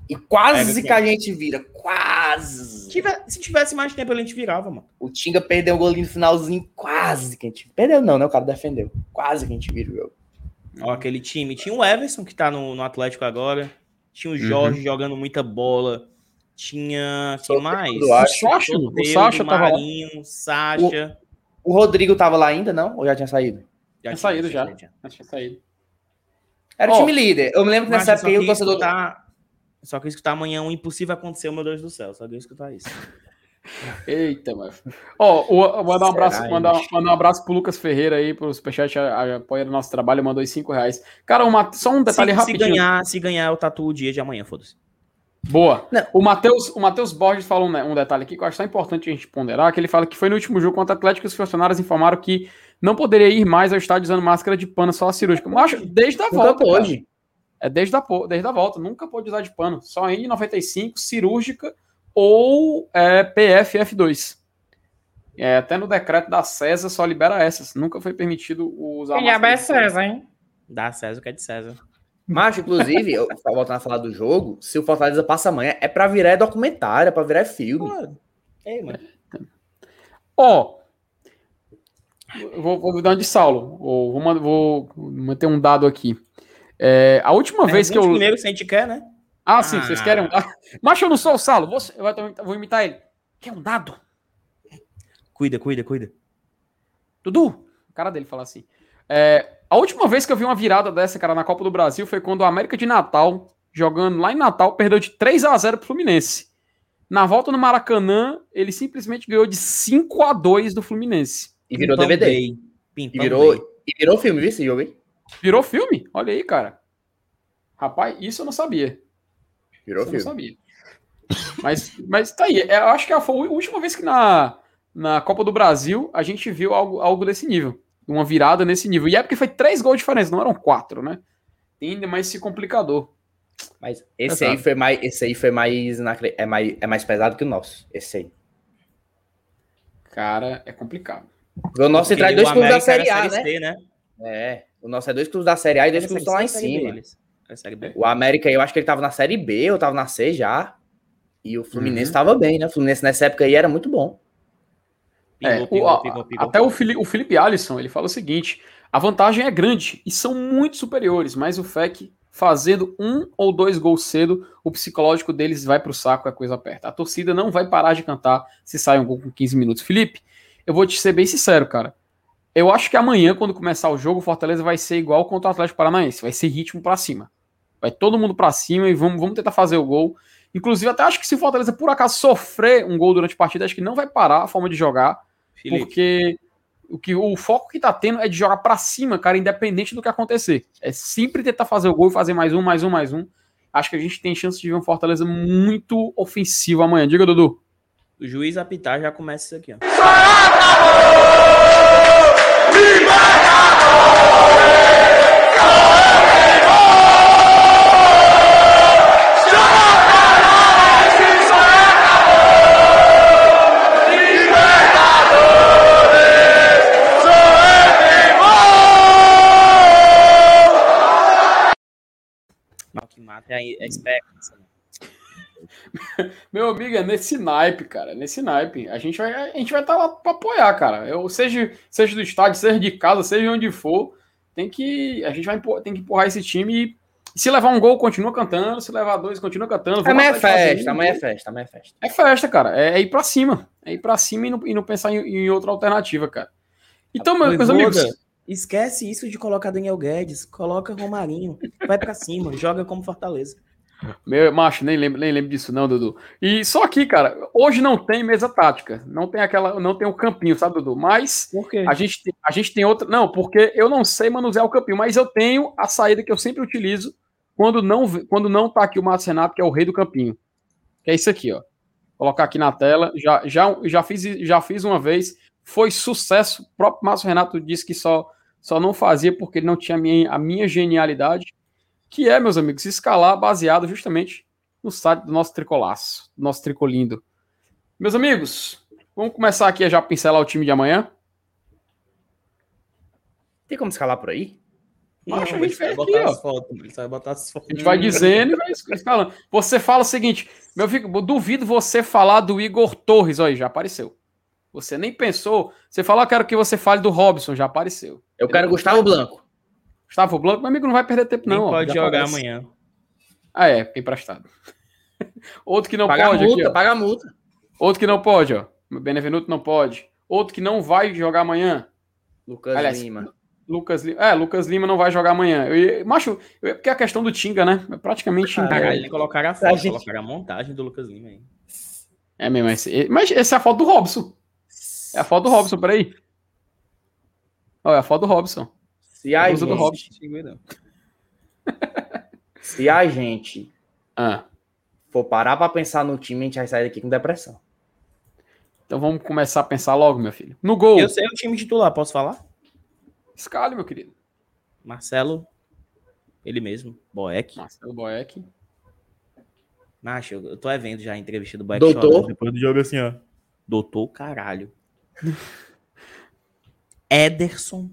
E quase que a gente vira. Quase. Se tivesse mais tempo, a gente virava, mano. O Tinga perdeu o golinho no finalzinho. Quase que a gente. Perdeu, não, né? O cara defendeu. Quase que a gente vira o jogo. Ó, aquele time. Tinha o Everson, que tá no, no Atlético agora. Tinha o uhum. Jorge uhum. jogando muita bola. Tinha. Quem mais? O Sacha, o Sacha tava Marinho, Sacha. O, o, Rodrigo tava lá ainda, não? Ou já tinha saído? Já tinha, saído já. já. tinha saído. Era o time líder. Eu me lembro que nessa época o torcedor. Tá... Só que escutar amanhã um impossível aconteceu, meu Deus do céu. Só queria escutar isso. Eita, mano. Ó, oh, mandar um abraço, mandar, mandar um abraço pro Lucas Ferreira aí, pro Superchat apoia o nosso trabalho, mandou os 5 reais. Cara, uma, só um detalhe se, rapidinho. Se ganhar, se ganhar, eu tatuo o dia de amanhã, foda-se. Boa. Não. O Matheus o Mateus Borges falou um, um, detalhe aqui que eu acho tão importante a gente ponderar, que ele fala que foi no último jogo contra o Atlético os funcionários informaram que não poderia ir mais ao estádio usando máscara de pano só a cirúrgica. Eu acho desde a volta. Pode. É desde a, desde a volta, nunca pode usar de pano. Só N95, cirúrgica ou é, PFF2. É, até no decreto da César só libera essas. Nunca foi permitido usar. Quem é César, hein? Dá César o que é de César. Mas, inclusive, eu, voltando a falar do jogo, se o Fortaleza passa amanhã, é pra virar documentário, é pra virar filme. É, mano. Ó, oh, vou, vou dar uma de Saulo. Vou, vou, vou manter um dado aqui. É, a última é, vez que eu. primeiro se a gente quer, né? Ah, sim, ah. vocês querem um dado. Mas eu não sou o Salo, vou, eu vou imitar ele. Quer um dado? Cuida, cuida, cuida. Dudu, o cara dele fala assim. É, a última vez que eu vi uma virada dessa, cara, na Copa do Brasil foi quando o América de Natal, jogando lá em Natal, perdeu de 3 a 0 pro Fluminense. Na volta no Maracanã, ele simplesmente ganhou de 5 a 2 do Fluminense. E virou DVD. E virou, e virou filme, viu esse jogo aí? Virou filme? Olha aí, cara. Rapaz, isso eu não sabia. Virou isso filme. Eu não sabia. Mas, mas tá aí. É, eu acho que foi a última vez que na, na Copa do Brasil a gente viu algo, algo desse nível. Uma virada nesse nível. E é porque foi três gols de diferença, não eram quatro, né? Tem ainda mais esse complicador. Mas esse aí foi mais. Esse aí foi mais, é mais. É mais pesado que o nosso. Esse aí. Cara, é complicado. O nosso traz dois clubes da Série A, né? C, né? É. O nosso é dois clubes da Série A e dois clubes estão lá em cima. O América, eu acho que ele tava na Série B, ou tava na C já. E o Fluminense uhum. tava bem, né? O Fluminense nessa época aí era muito bom. É, pingou, pingou, pingou, até o Felipe, o Felipe Alisson, ele fala o seguinte: a vantagem é grande e são muito superiores, mas o FEC fazendo um ou dois gols cedo, o psicológico deles vai para o saco, a coisa aperta. A torcida não vai parar de cantar se sai um gol com 15 minutos. Felipe, eu vou te ser bem sincero, cara. Eu acho que amanhã, quando começar o jogo, o Fortaleza vai ser igual contra o Atlético Paranaense. Vai ser ritmo para cima. Vai todo mundo para cima e vamos, vamos tentar fazer o gol. Inclusive, até acho que se o Fortaleza por acaso sofrer um gol durante a partida, acho que não vai parar a forma de jogar. Felipe. Porque o, que, o foco que tá tendo é de jogar para cima, cara, independente do que acontecer. É sempre tentar fazer o gol e fazer mais um, mais um, mais um. Acho que a gente tem chance de ver um Fortaleza muito ofensivo amanhã. Diga, Dudu. O juiz apitar já começa isso aqui, ó. mata é a expectativa. Meu amigo, é nesse naipe, cara. Nesse naipe. A gente vai a gente vai estar tá lá para apoiar, cara. Eu, seja, seja do estádio, seja de casa, seja onde for, tem que a gente vai tem que empurrar esse time e se levar um gol, continua cantando. Se levar dois, continua cantando. Amanhã é festa, amanhã é festa, amanhã é festa. É festa, cara. É, é ir para cima. É ir para cima e não, e não pensar em, em, outra alternativa, cara. Então, meus, meus amigos. Esquece isso de colocar Daniel Guedes, coloca Romarinho, vai para cima, joga como Fortaleza. Meu, macho, nem lembro, nem lembro disso não, Dudu. E só aqui, cara, hoje não tem mesa tática, não tem aquela, não tem o campinho, sabe, Dudu? Mas a gente, a gente tem outra, não, porque eu não sei manusear o campinho, mas eu tenho a saída que eu sempre utilizo quando não, quando não tá aqui o Matos Renato, que é o rei do campinho. Que é isso aqui, ó. Colocar aqui na tela, já, já, já fiz, já fiz uma vez, foi sucesso. O próprio Márcio Renato disse que só só não fazia porque ele não tinha a minha, a minha genialidade, que é, meus amigos, escalar baseado justamente no site do nosso tricolaço, do nosso tricolindo. Meus amigos, vamos começar aqui a já pincelar o time de amanhã. Tem como escalar por aí? Não, a gente vai botar as fotos, ele vai botar as fotos. A gente vai dizendo e vai escalando. Você fala o seguinte, meu filho, duvido você falar do Igor Torres, olha, já apareceu. Você nem pensou. Você falou, ah, quero que você fale do Robson, já apareceu. Eu quero Gustavo Blanco. Gustavo Blanco, meu amigo não vai perder tempo, não. pode jogar aparece. amanhã. Ah, é, emprestado. Outro que não paga pode. Multa, aqui, paga a multa. Outro que não pode, ó. Benevenuto não pode. Outro que não vai jogar amanhã. Lucas Aliás, Lima. Lucas Lima. É, Lucas Lima não vai jogar amanhã. Eu, macho, eu, porque é a questão do Tinga, né? É praticamente. Ah, ele colocaram a foto, a gente... colocaram a montagem do Lucas Lima aí. É mesmo, esse, mas essa é a foto do Robson. É a foto do Robson, peraí. Olha, é a foto do Robson. Se a, gente... do Robson. Se a gente ah. for parar pra pensar no time, a gente vai sair daqui com depressão. Então vamos começar a pensar logo, meu filho. No gol. Eu sei o time titular, posso falar? Escalhe, meu querido. Marcelo, ele mesmo, Boeck. Marcelo Boeck. Macho, eu tô vendo já a entrevista do Boeck Doutor. depois do jogo assim, ó. Doutor, caralho. Ederson.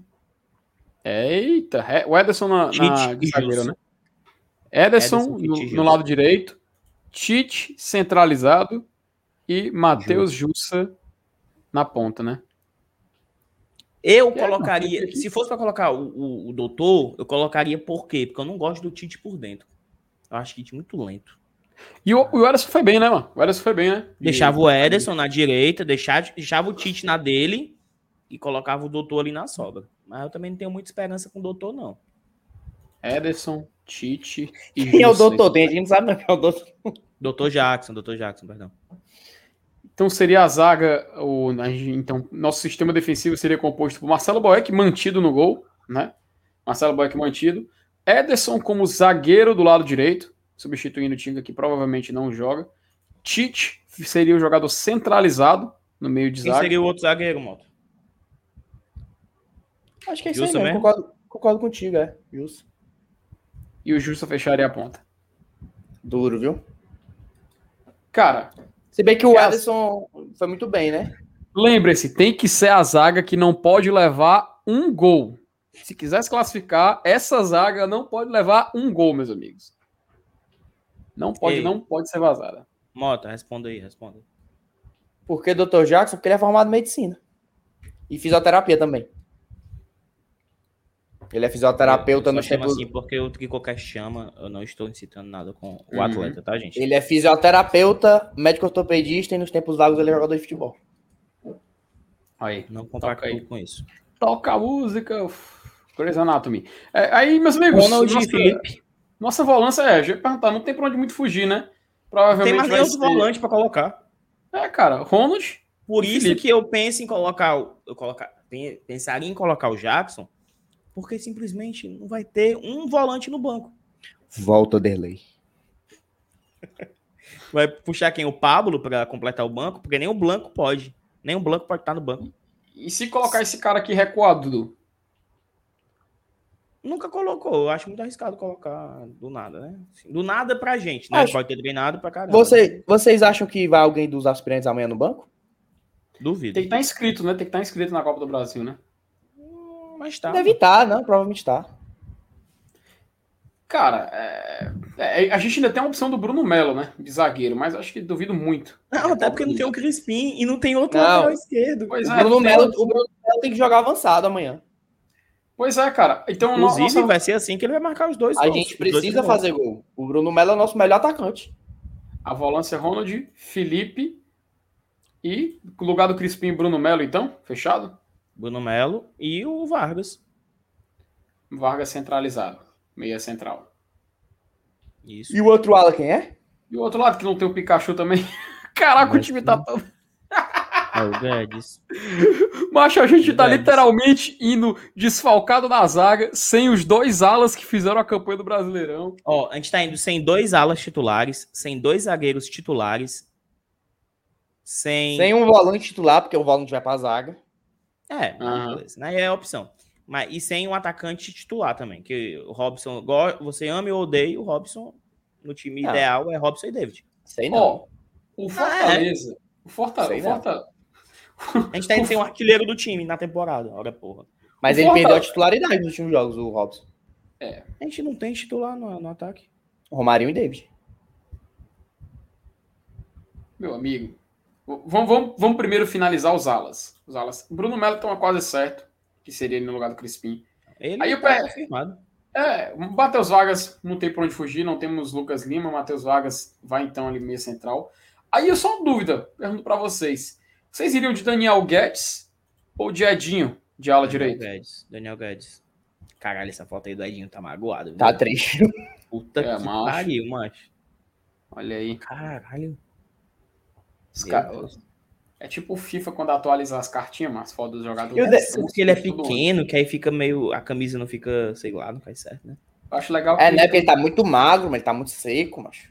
Eita, o Ederson na, na zagueiro, né? Ederson, Ederson no, no, lado direito, Tite centralizado e Matheus Jussa na ponta, né? Eu é, colocaria, não, se fosse para colocar o, o, o, doutor, eu colocaria por quê? Porque eu não gosto do Tite por dentro. Eu acho o Tite muito lento. E o, o Ederson foi bem, né, mano? O Ederson foi bem, né? Deixava o Ederson na direita, deixava, deixava o Tite na dele e colocava o doutor ali na sobra. Mas eu também não tenho muita esperança com o doutor, não. Ederson, Tite e. Quem é o doutor? Tem, a gente não sabe não quem é o doutor. Doutor Jackson, doutor Jackson, perdão. Então seria a zaga, o, então nosso sistema defensivo seria composto por Marcelo Boeck mantido no gol, né? Marcelo Boeck mantido, Ederson como zagueiro do lado direito, substituindo o Tinga que provavelmente não joga. Tite seria o jogador centralizado no meio de Quem zaga. seria o outro zagueiro, Moto? Acho que é isso aí mesmo. Concordo, concordo, contigo, é. Justo. E o Justo fecharia a ponta. Duro, viu? Cara. Se bem que o Ederson foi muito bem, né? Lembre-se, tem que ser a zaga que não pode levar um gol. Se quiser se classificar, essa zaga não pode levar um gol, meus amigos. Não pode, Ei. não pode ser vazada. Mota, responda aí, responda. Porque Dr. Jackson, porque ele é formado em medicina. E fisioterapia também. Ele é fisioterapeuta no tempo... assim, porque o que qualquer chama, eu não estou incitando nada com o uhum. atleta, tá, gente? Ele é fisioterapeuta, médico ortopedista e nos tempos vagos ele é jogador de futebol. Aí, não compacto com isso. Toca a música, Grey's Anatomy. É, aí, meus amigos, Ronald nossa, Felipe. Nossa volância é, já ia perguntar, não tem pra onde muito fugir, né? Provavelmente tem mais nem outro volante pra colocar. É, cara, Ronald. Por isso Felipe. que eu penso em colocar, eu colocar, pensaria em colocar o Jackson porque simplesmente não vai ter um volante no banco. Volta Derlei. Vai puxar quem? O Pablo para completar o banco? Porque nem o Blanco pode. Nem o Blanco pode estar no banco. E se colocar esse cara aqui recuado, Dudu? Nunca colocou. Eu acho muito arriscado colocar do nada, né? Assim, do nada pra gente, né? Acho... Pode ter treinado pra caramba. Você, vocês acham que vai alguém dos aspirantes amanhã no banco? Duvido. Tem que estar inscrito, né? Tem que estar inscrito na Copa do Brasil, né? mas tá. Deve estar, tá, não? Provavelmente tá. Cara, é... É, a gente ainda tem a opção do Bruno Melo, né? De zagueiro, mas acho que duvido muito. Não, até porque não tem o Crispim e não tem outro não. lateral esquerdo. Pois o, é, Bruno Melo, o Bruno Melo tem que jogar avançado amanhã. Pois é, cara. Então, Inclusive, nossa... vai ser assim que ele vai marcar os dois. A gols, gente precisa fazer gol. O Bruno Melo é o nosso melhor atacante. A volância é Ronald, Felipe e o lugar do Crispim Bruno Melo, então? Fechado? Bruno Melo e o Vargas. Vargas centralizado, meia central. Isso. E o outro ala quem é? E o outro lado que não tem o Pikachu também. Caraca, Mas, o time tá todo. É o Guedes. Macho, a gente tá literalmente indo desfalcado na zaga, sem os dois alas que fizeram a campanha do Brasileirão. Ó, a gente tá indo sem dois alas titulares, sem dois zagueiros titulares, sem. Sem um volante titular, porque o volante vai pra zaga. É, uhum. beleza, né? É a opção. Mas, e sem um atacante titular também. Que o Robson, você ama ou odeia, o Robson, no time não. ideal, é Robson e David. Sei não. Oh, o Fortaleza. Ah, é. O Fortaleza. A gente tá indo sem um artilheiro do time na temporada. Olha, porra. Mas o ele Fortaleza. perdeu a titularidade nos últimos jogos, o Robson. É. A gente não tem titular no, no ataque. Romarinho e David. Meu amigo. Vamos, vamos, vamos primeiro finalizar os alas. Os alas. Bruno Melo tá quase certo que seria ele no lugar do Crispim. Ele Aí tá confirmado. É, Matheus Vargas não tem por onde fugir, não temos Lucas Lima, Matheus Vargas vai então ali meia central. Aí eu só uma dúvida, pergunto para vocês. Vocês iriam de Daniel Guedes ou de Edinho, de ala direita? Guedes, Daniel Guedes. Caralho, essa foto aí do Edinho tá magoado. Viu? Tá triste. Puta é, que macho. pariu, macho. Olha aí. Caralho. Os caras... É tipo o FIFA quando atualiza as cartinhas, mas foda dos jogadores. porque ele é pequeno, que aí fica meio. A camisa não fica, sei lá, não faz certo, né? Eu acho legal. É, né? Porque ele tá muito magro, mas ele tá muito seco, macho.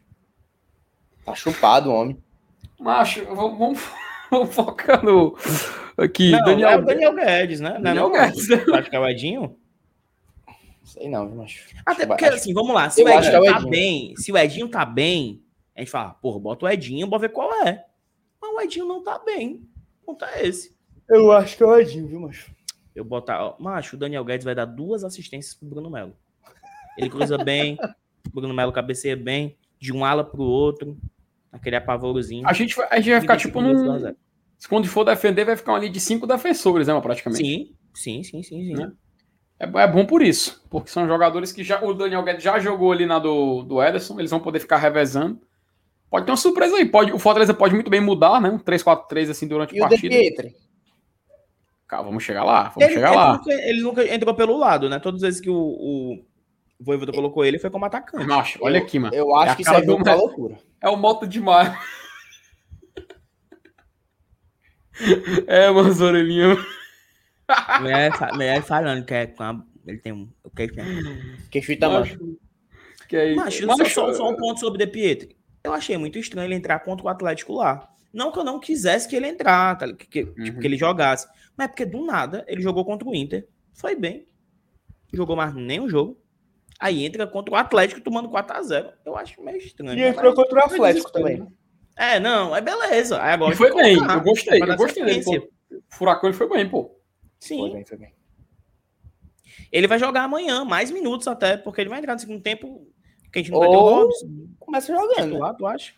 Tá chupado o homem. Macho, vamos, no. Aqui, não, Daniel. É o Daniel Guedes, né? Daniel não, Guedes. Acho que é o Edinho? Sei não, macho. Até porque, acho... assim, vamos lá. Se o Edinho, é o Edinho tá bem, se o Edinho tá bem, a gente fala, porra, bota o Edinho, bora ver qual é. Mas o Edinho não tá bem. Não tá esse. Eu acho que é o Edinho, viu, macho? Eu botar, ó, macho, o Daniel Guedes vai dar duas assistências pro Bruno Melo. Ele cruza bem, o Bruno Melo cabeceia bem, de um ala pro outro, aquele apavorozinho. A gente vai, a gente vai ficar tipo num. Quando for defender, vai ficar ali de cinco defensores, né, praticamente. Sim, sim, sim, sim. sim. Né? É, é, bom por isso, porque são jogadores que já o Daniel Guedes já jogou ali na do, do Ederson, eles vão poder ficar revezando. Pode ter uma surpresa aí. Pode, o Fortaleza pode muito bem mudar, né? Um 3-4-3 assim durante e a partida. E Calma, vamos chegar lá. Vamos ele, chegar ele lá. Nunca, ele nunca entrou pelo lado, né? Todas as vezes que o, o, Voivoda colocou ele foi como atacante. Macho, olha aqui, mano. Eu acho É que isso cara é uma loucura. É o moto de maio. É, mano, as orelhinhas. Mulher, fa- mulher falando que é com a- ele tem um. O que que é? Que chute mano. Macho, Que é isso? Macho, Macho, só, só um ponto sobre De Pietri. Eu achei muito estranho ele entrar contra o Atlético lá. Não que eu não quisesse que ele entrar, tá, que, que, Uhum. tipo, que ele jogasse. Mas é porque do nada ele jogou contra o Inter. Foi bem. Jogou mais nem um jogo. Aí entra contra o Atlético tomando 4x0. Eu acho meio estranho. E entrou mas- contra o Atlético também. É, não, é beleza. Aí agora E foi bem, colocar, eu gostei, eu gostei dele. Furacão ele foi bem, pô. Sim. Foi bem, foi bem. Ele vai jogar amanhã, mais minutos até, porque ele vai entrar no segundo tempo. Que a gente não vai ter o Ou- Robson. Começa jogando. né? Titular, tu acha?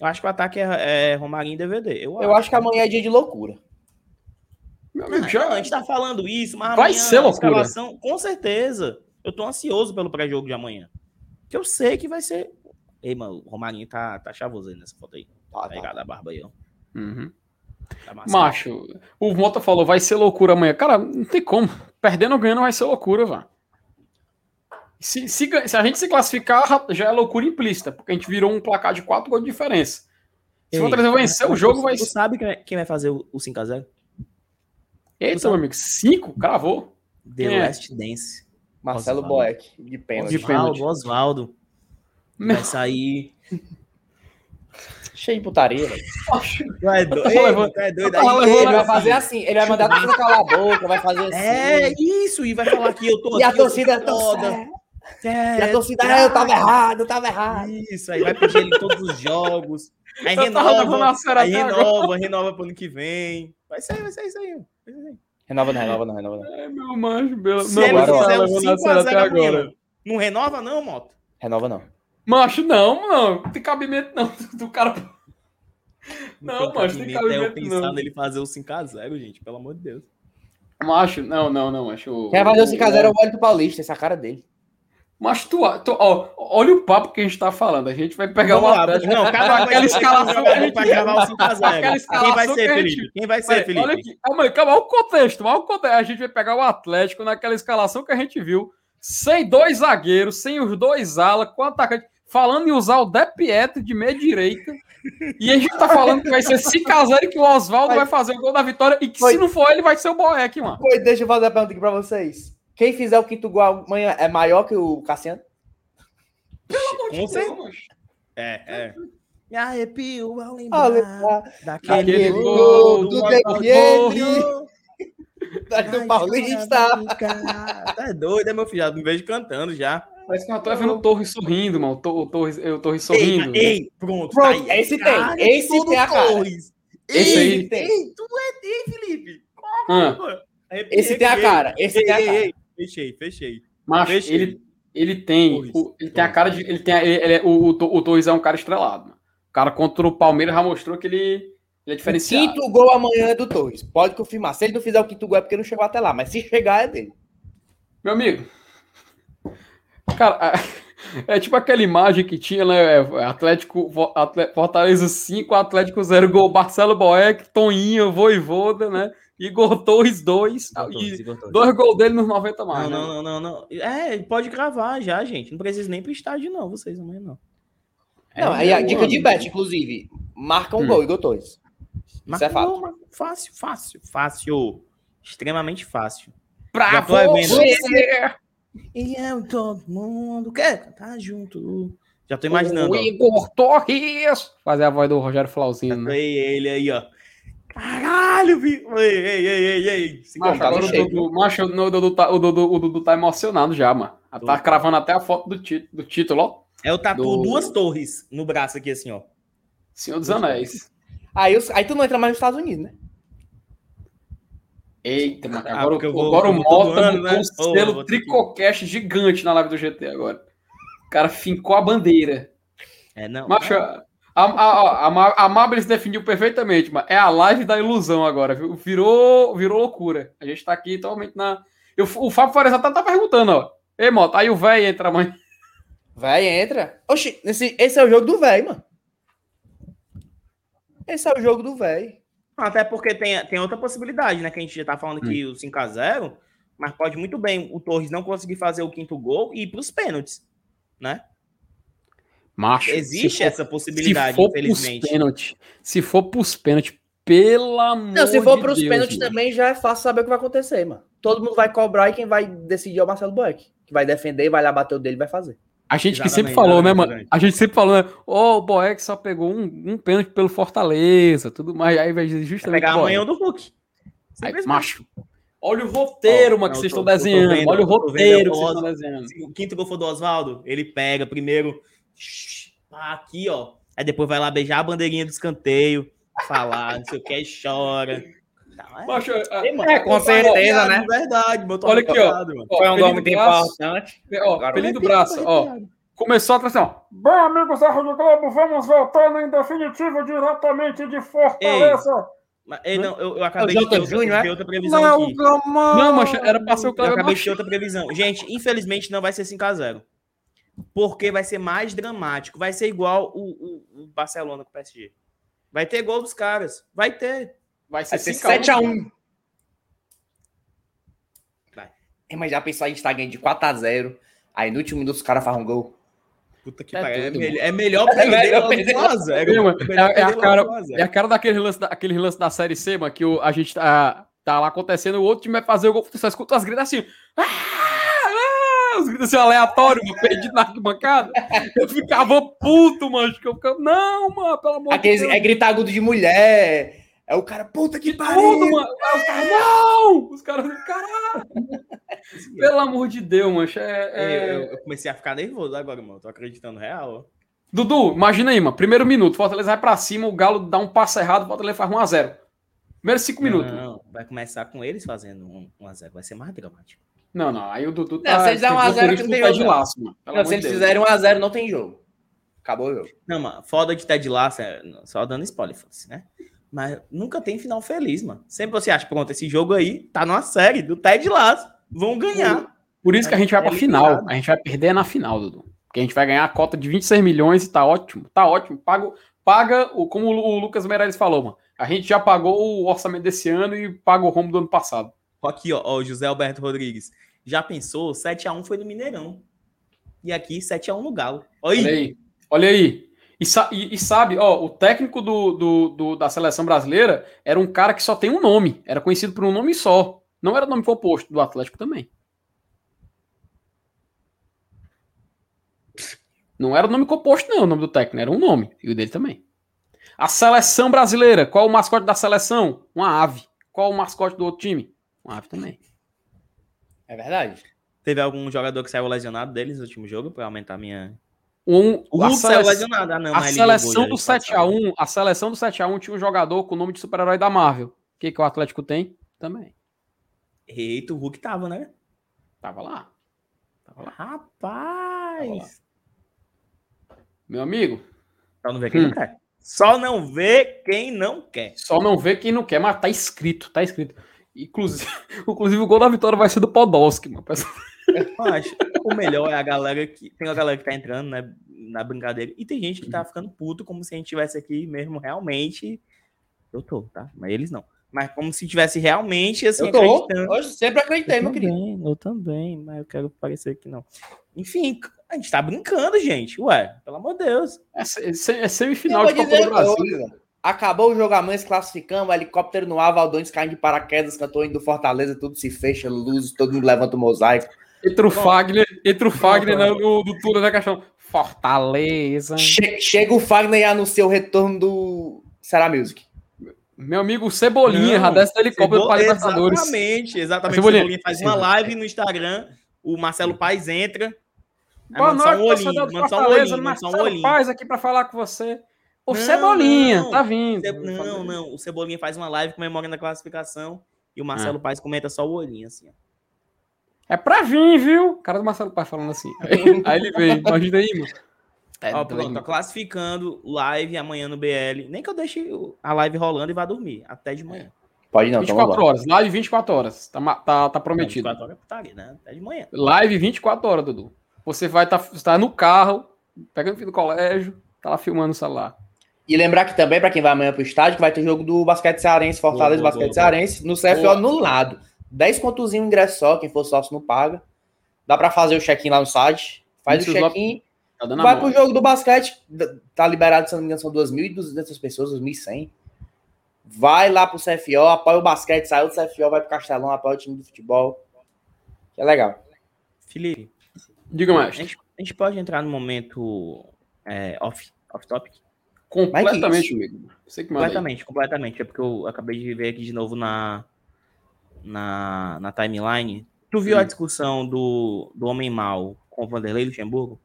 Eu acho que o ataque é, é Romarinho e DVD. Eu, Eu acho que amanhã é dia de loucura. Meu amigo, já. a gente tá falando isso, mas Vai amanhã ser a loucura. escalação, com certeza. Eu tô ansioso pelo pré-jogo de amanhã. Que eu sei que vai ser. Ei, mano, o Romarinho tá, tá chavoso aí nessa foto aí. Tá, Tá tá. ligado a barba aí, ó. Uhum. Tá massa. Macho, o Mota falou, vai ser loucura amanhã. Cara, não tem como. Perdendo ou ganhando vai ser loucura, velho. Se, se, se a gente se classificar, já é loucura implícita, porque a gente virou um placar de 4 gols de diferença. Se o Ei, Fortaleza vencer, o jogo vai Tu sabe quem vai- quem vai fazer o, o 5x0? Eita, meu amigo, 5? Cravou. The Quem é? Last Dance. Marcelo Osvaldo. Boeck, de pênalti. De pênalti. Osvaldo, Osvaldo. Meu- Vai sair. Cheio de putaria, velho. Tu é doido, tu é doido. Aí, levando Ele vai assim. fazer assim, ele vai mandar torcida calar a boca, vai fazer assim. É isso, e vai falar que eu tô E a aqui, torcida foda. torcida. É, E a torcida, ah, eu tava errado, eu tava errado. Isso, aí vai pedir ele em todos os jogos. Aí Eu renova, aí renova, renova pro ano que vem. Vai sair, vai sair isso aí. Vai sair. Renova não, renova não, renova não. É, meu manjo, meu... Se não, ele fizer um levando a 5 sério a até 0 agora. amanhã, não renova não, Moto? Renova não. Macho, não, não. Não tem cabimento, não. Do cara. Não, tem macho, tem cabimento é eu pensar não. nele fazer o 5x0, gente, pelo amor de Deus. Macho, não, não, não, macho. Quem vai fazer o 5x0 é o Wellington Paulista, essa é a cara dele. Mas tu, tu ó, olha o papo que a gente tá falando. A gente vai pegar Vamos o lá, Atlético. não, cada aquela escalação a vai gente pra gravar o 5x0. Aquela Quem vai ser, que a gente- Felipe? Quem vai ser, Felipe? olha aqui, calma aí, calma, olha o contexto, olha o contexto. A gente vai pegar o Atlético naquela escalação que a gente viu, sem dois zagueiros, sem os dois alas, com o atacante, falando em usar o De Pietro de meia direita. E a gente tá falando que vai ser 5x0 e que o Oswaldo vai fazer o gol da vitória e que Foi. se não for ele, vai ser o Boeck, mano. Pô, deixa eu fazer a pergunta aqui pra vocês. Quem fizer o quinto gol amanhã é maior que o Cassiano? Com certeza. É, é. Me arrepio ao lembrar lembrar daquele Aquele gol gol do Oswaldo. David. do Paulista. Tá doido, é meu filho? Já me vejo cantando já. Parece que eu tô vendo o Torres sorrindo, mano. O Tor- o Torres, eu Torres sorrindo. Ei, ei, pronto. Pronto, tá aí. esse tem, Cara, esse tudo tem a cara. Torres. Esse Ei, aí tem. Ei, tu é tem, Felipe. Ah, Pô, arrepiei, Esse tem a cara, esse Ei, tem a cara. ei, Fechei, fechei. macho, Fechei. ele, ele tem. Torres. o- ele tem a cara de. Ele tem, a- ele, ele é- o, o, o Torres é um cara estrelado. Mano. O cara contra o Palmeiras já mostrou que ele, ele é diferenciado. quinto gol amanhã é do Torres. Pode confirmar. Se ele não fizer o quinto gol é porque não chegou até lá. Mas se chegar é dele. Meu amigo. Cara, é, é tipo aquela imagem que tinha, né? é, Atlético, Vo- Atle- Fortaleza 5, Atlético 0, gol Marcelo Boeck, Toninho, Voivoda, né? Igor Torres 2. E dois gols dele nos 90 mais. Não, né? não, não, não, não. É, pode gravar já, gente. Não precisa nem pro estádio, não, vocês amanhã, não. Não, É, aí a meu dica de bet, inclusive. Marca um Hum. gol, Igor Torres. Mas é fato. não, mas Fácil, fácil, fácil. Extremamente fácil. Pra Já tô vendo. você, E eu, todo mundo quer cantar junto. Já tô imaginando, o ó. Igor Torres. Fazer a voz do Rogério Flauzino, né? Ei, ele aí, ó. Caralho, vi. Ei, ei, ei, ei, ei. Se Macho, tá agora o Dudu, macho, no, o, Dudu tá, o, Dudu, o Dudu tá emocionado já, mano. Tá cravando até a foto do, ti- do título, ó. É o tatu Do- duas torres no braço aqui, assim, ó. Senhor dos Anéis. Aí, os- aí tu não entra mais nos Estados Unidos, né? Eita, mano. Ah, Agora, porque eu vou- agora o Mota ano, né? um Ô, selo tricocast gigante na live do GT agora. O cara fincou a bandeira. É, não. Macho, a, a, a, a, a Mabris definiu perfeitamente, mas é a live da ilusão agora, viu? Virou, virou loucura. A gente tá aqui totalmente na. Eu, o Fábio Fares até tá perguntando, ó. Ei, Mota, aí o velho entra amanhã. Véi, entra. Oxi, esse, esse é o jogo do véi, mano. Esse é o jogo do véi. Até porque tem, tem outra possibilidade, né? Que a gente já tá falando Hum. que o 5x0 Mas pode muito bem o Torres não conseguir fazer o quinto gol e ir para os pênaltis, né? Macho, Existe for, essa possibilidade, se for infelizmente. Pênalti, se for pros pênaltis, pelo amor Não, se for de pros pênaltis também já é fácil saber o que vai acontecer, mano. Todo mundo vai cobrar e quem vai decidir é o Marcelo Boeck. Que vai defender, vai lá bater o dele vai fazer. A gente que sempre falou, né, mano? A gente sempre falou, né? Oh, o Boeck só pegou um, um pênalti pelo Fortaleza, tudo mais. Aí vai justamente. Vai pegar amanhã do Hulk. Aí, macho. Olha o roteiro, oh, mano, que vocês estão desenhando. Vendo, Olha o roteiro que vocês estão desenhando. O quinto gol foi do Oswaldo. Ele pega primeiro. Aqui, ó. Aí depois vai lá beijar a bandeirinha do escanteio, falar, não sei o que, e chora. Poxa, é, é, com certeza, né? Verdade, meu Olha aqui, ó. Foi um gol muito importante. Ó, apelido braço, ó. Começou a atração. Bem, amigos da Rádio Globo, vamos voltando em definitivo diretamente de Fortaleza. Ei, ei, não, eu, eu acabei de ter, outra, Júnior, ter outra previsão não, aqui. Não, mas era pra ser o cara. Eu acabei de ter outra previsão. Gente, infelizmente não vai ser 5x0. Porque vai ser mais dramático. Vai ser igual o, o, o Barcelona com o PSG. Vai ter gol dos caras. Vai ter. Vai ser, ser 7x1. Vai. É, mas já pensou a gente tá ganhando de 4x0. Aí no último minuto os caras fazem um gol. Puta que é pariu. É, é, melhor é perder é perder 1x0. É, é, a cara, é a cara daquele lance, da, aquele lance da Série C, mano, que o, a gente tá, tá lá acontecendo, o outro time vai fazer o gol, você só escuta as gritas assim. Ah, ah, os gritos assim aleatórios, mano, perdido na arquibancada. Eu ficava puto, mano. Eu ficava, não, mano, pelo amor Aqueles, de Deus. É gritar agudo de mulher. É o cara, puta que pariu! Tudo, mano. Os caras, não! Os caras, caralho! Pelo amor de Deus, mancha. É, é... Eu, eu, comecei a ficar nervoso agora, mano. Tô acreditando real. Dudu, imagina aí, mano. Primeiro minuto, Fortaleza vai pra cima, o Galo dá um passo errado, o Fortaleza faz 1x0. Primeiro cinco minutos. Não, vai começar com eles fazendo 1x0. Vai ser mais dramático. Não, não. Aí o Dudu tá. Não, se eles derem 1x0, não tem jogo. De laço, mano. Não, se eles fizerem 1x0, não tem jogo. Acabou o jogo. Não, mano. Foda de Ted Laço, é... só dando spoiler, né? Mas nunca tem final feliz, mano. Sempre você acha, pronto, esse jogo aí tá numa série do Ted Lasso. Vão ganhar. Por isso que a gente vai pra é final. A gente vai perder na final, Dudu. Porque a gente vai ganhar a cota de 26 milhões e tá ótimo. Tá ótimo. Paga, paga o, como o Lucas Meirelles falou, mano. A gente já pagou o orçamento desse ano e paga o rumo do ano passado. Aqui, ó, ó o José Alberto Rodrigues. Já pensou? 7x1 foi no Mineirão. E aqui, 7x1 no Galo. Olha aí. Olha aí. Olha aí. E, e, e, sabe, ó, o técnico do, do, do, da seleção brasileira era um cara que só tem um nome, era conhecido por um nome só. Não era nome composto do Atlético também. Não era o nome composto, não, o nome do técnico, era um nome, e o dele também. A seleção brasileira, qual o mascote da seleção? Uma ave. Qual o mascote do outro time? Uma ave também. É verdade. Teve algum jogador que saiu lesionado deles no último jogo para aumentar minha um, o Hulk saiu lesionado. Ah, não, a seleção do 7x1, a seleção do 7x1 tinha um jogador com o nome de super-herói da Marvel. O que, que o Atlético tem? Também. Eita, o Hulk tava, né? Tava lá. Tava lá. Rapaz! Tava lá. Meu amigo. Só não vê quem hum. não quer. Só não vê quem não quer. Só não vê quem não quer, mas tá escrito, tá escrito. Inclusive, inclusive o gol da vitória vai ser do Podolski, mano. Mas o melhor é a galera que. Tem a galera que tá entrando, né? Na brincadeira. E tem gente que tá ficando puto, como se a gente tivesse aqui mesmo realmente. Eu tô, tá? Mas eles não. Mas como se tivesse realmente assim, eu tô. acreditando. Hoje sempre acreditei, eu meu também, querido. Eu também, mas eu quero parecer que não. Enfim, a gente tá brincando, gente. Ué, pelo amor de Deus. É, é, é semifinal de Copa do Brasil. Coisa. Acabou o jogo amanhã, se classificamos, helicóptero no ar, Valdões caindo de paraquedas, cantor indo do Fortaleza, tudo se fecha, luzes, todo mundo levanta o mosaico. Entre o Fagner, entre o Fagner no, no, do túnel da caixão. Fortaleza. Che, chega o Fagner e anuncia o retorno do Será Music. Meu amigo Cebolinha, desce do helicóptero para Libertadores. Exatamente, exatamente. Cebolinha. Cebolinha faz uma live no Instagram, o Marcelo Paes entra. Boa noite, um olhinho, manda só um olhinho, Marcelo um olhinho. Paes aqui para falar com você. O não, Cebolinha, não, tá vindo. Não, não, o Cebolinha faz uma live comemorando a classificação e o Marcelo. Paes comenta só o olhinho, assim, ó. É pra vir, viu? Cara do Marcelo Pai falando assim. Aí, aí ele veio, imagina aí, mano. É Ó, pronto, classificando live amanhã no BL. Nem que eu deixe a live rolando e vá dormir até de manhã. Pode não, então 24 horas, live 24 horas. Tá, tá, tá prometido. 24 horas é tá ali, né? Até de manhã. Live 24 horas, Dudu. Você vai estar tá, tá no carro, pegando o filho do colégio, tá lá filmando o celular. E lembrar que também, para quem vai amanhã pro estádio, que vai ter jogo do basquete cearense, Fortaleza boa, boa, Basquete boa, Cearense, no CFO anulado. 10 contos um ingresso só, quem for sócio não paga. Dá para fazer o check-in lá no site. Faz o tá check-in. Tá vai pro jogo do basquete. Tá liberado, se não me engano, são 2.200 pessoas, 2.100. Vai lá pro CFO, apoia o basquete, saiu do CFO, vai pro Castelão, apoia o time do futebol. Que é legal. Felipe. Diga mais. A gente, a gente pode entrar no momento é, off-topic? Off completamente, amigo. Você que completamente, completamente. É porque eu acabei de ver aqui de novo na, na, na timeline. Tu viu Sim. a discussão do, do Homem Mal com o Vanderlei Luxemburgo?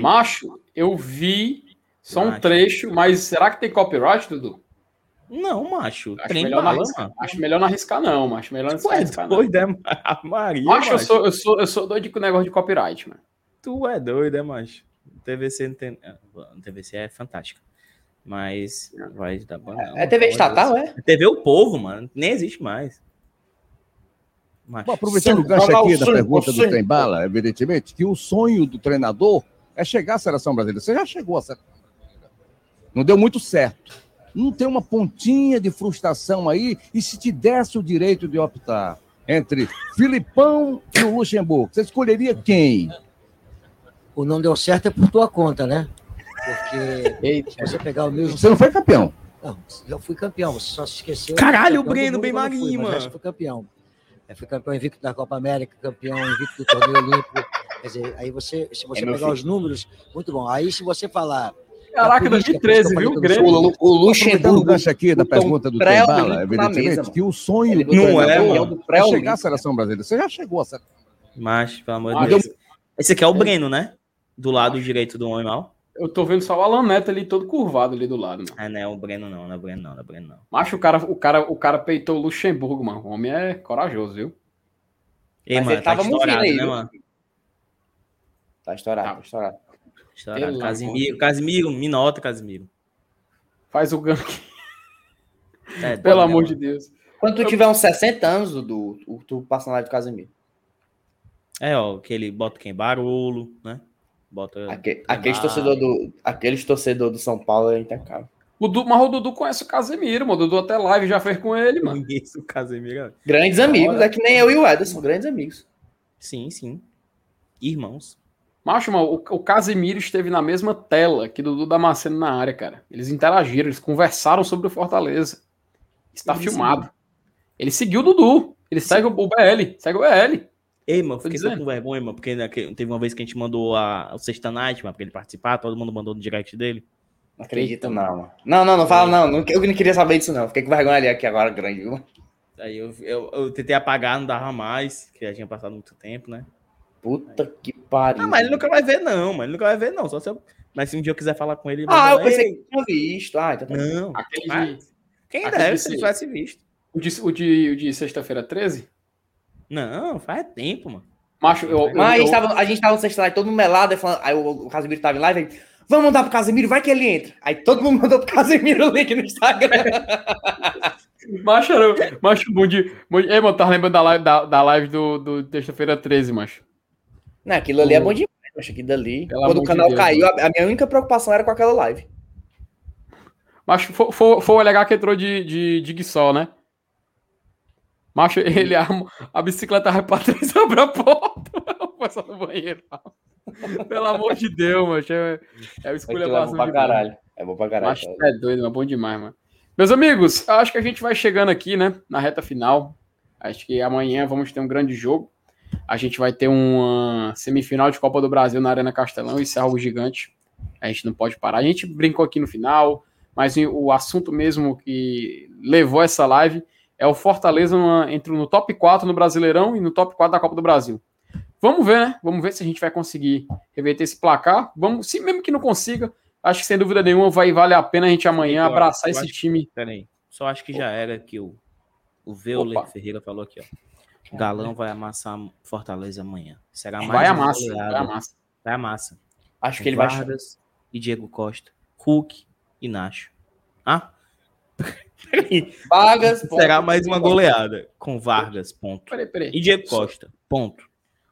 Macho, eu vi só macho. um trecho, mas será que tem copyright, Dudu? Não, macho. Acho, melhor, bala, não arriscar, acho melhor não arriscar, não, macho. Melhor não arriscar, não. Doido, é, Maria, macho, macho. Eu, sou, eu, sou, eu sou doido com o negócio de copyright, mano. Tu é doido, é, macho. TVC não tem. Ah, TVC é fantástica. Mas vai dar banana. É TV estatal, é? é? TV O Povo, mano. Nem existe mais. Mas... Bom, aproveitando o gancho aqui da pergunta do Tem Bala, evidentemente, que o sonho do treinador é chegar à seleção brasileira. Você já chegou à seleção brasileira. Não deu muito certo. Não tem uma pontinha de frustração aí? E se te desse o direito de optar entre Filipão e o Luxemburgo, você escolheria quem? O não deu certo é por tua conta, né? Porque Eita. se você pegar o mesmo. Você não foi campeão? Não, eu fui campeão, você só se esqueceu. Caralho, o Breno, bem marinho, mano. Eu fui campeão. Eu fui campeão invicto da Copa América, campeão invicto do torneio olímpico. Quer dizer, aí você, se você é pegar os números, muito bom. Aí se você falar. Caraca, 2013, viu? Grêmio. O, o Luxemburgo. gancho aqui da pergunta do Tembala, evidentemente, que o sonho do não é, mano. é chegar à seleção brasileira. Você já chegou a seleção Mas, pelo amor de Deus. Esse aqui é o Breno, né? Do lado direito do homem mal. Eu tô vendo só o Alan Neto ali todo curvado ali do lado, mano. Ah, não é o Breno não, não é o Breno não, não é o Breno não. Macho, o cara, o cara, o cara peitou o Luxemburgo, mano. O homem é corajoso, viu? Ei, Mas mano, ele tá tava estourado, aí, né, mano? Tá estourado, tá estourado. Estourado. Casimiro, Casimiro, me nota, Casimiro. Faz o gank. É, Pelo amor mano. de Deus. Quando tu tiver uns 60 anos, Dudu, tu passa na live do Casimiro. É, ó, que ele bota quem? Barolo, né? Bota. Aquele, aqueles, torcedor do, aqueles torcedor do São Paulo é intacável. O Du, mas o Dudu conhece o Casemiro, mano. O Dudu até live já fez com ele, mano. Isso, o Casemiro. Grandes amigos, é que nem eu e o Ederson, grandes amigos. Sim, sim. Irmãos. Macho, mano, o, o Casemiro esteve na mesma tela que Dudu Damasceno na área, cara. Eles interagiram, eles conversaram sobre o Fortaleza. Está filmado. Ele seguiu o Dudu. Ele sim. segue o, o BL, segue o BL. Ei, mano, fiquei só com vergonha, mano, porque teve uma vez que a gente mandou a, o Sexta Night, mano, pra ele participar, todo mundo mandou no direct dele. Não acredito, não, mano. Não, não, não fala, não. não. Eu não queria saber disso, não. Fiquei com vergonha ali aqui agora, grande, viu? Aí eu, eu, eu, tentei apagar, não dava mais, que já tinha passado muito tempo, né? Puta que pariu. Ah, mas ele nunca vai ver, não, mas ele nunca vai ver, não. Só se eu... Mas se um dia eu quiser falar com ele. Ah, eu pensei que tinha visto. Ah, então tá Não. Aquele de... Quem Aquele deve, se tivesse visto. O de, o de, de sexta-feira 13? Não, faz tempo, mano. Macho, eu, Mas eu, a, gente tava, a gente tava no live, todo mundo melado, falando, aí o, o Casemiro tava em live, aí, vamos mandar pro Casemiro, vai que ele entra. Aí todo mundo mandou pro Casemiro o link no Instagram. macho, era, macho, bom dia. Bom dia. Ei, mano, tava lembrando da live, da, da live do, do terça-feira 13, macho. Não, aquilo ali é bom demais, macho, aquilo dali. Pelo Quando o canal de Deus, caiu, a, a, minha única preocupação era com aquela live. Macho, foi, foi, foi o legal que entrou de, de, de Guissol, né? Macho, ele a, a bicicleta vai pra trás abre a porta. Passar no banheiro. Pelo amor de Deus, macho. É, é o escolha É bom pra caralho. É bom pra caralho. Macho, é doido, mas é bom demais, mano. Meus amigos, acho que a gente vai chegando aqui, né? Na reta final. Acho que amanhã vamos ter um grande jogo. A gente vai ter uma semifinal de Copa do Brasil na Arena Castelão. Isso é algo gigante. A gente não pode parar. A gente brincou aqui no final, mas o assunto mesmo que levou essa live é o Fortaleza numa, entre no top 4 no Brasileirão e no top 4 da Copa do Brasil. Vamos ver, né? Vamos ver se a gente vai conseguir reverter esse placar. Vamos, se mesmo que não consiga, acho que sem dúvida nenhuma vai valer a pena a gente amanhã abraçar esse time. Peraí, só acho que já era que o, o Veuler Ferreira falou aqui, ó. Galão vai amassar Fortaleza amanhã. Será mais vai amassa, vai amassa. Vai amassa. Acho que ele vai e Diego Costa, Hulk e Nacho. Ah? Vargas. Será mais uma goleada com Vargas, ponto. Peraí, peraí. E Diego Costa, ponto.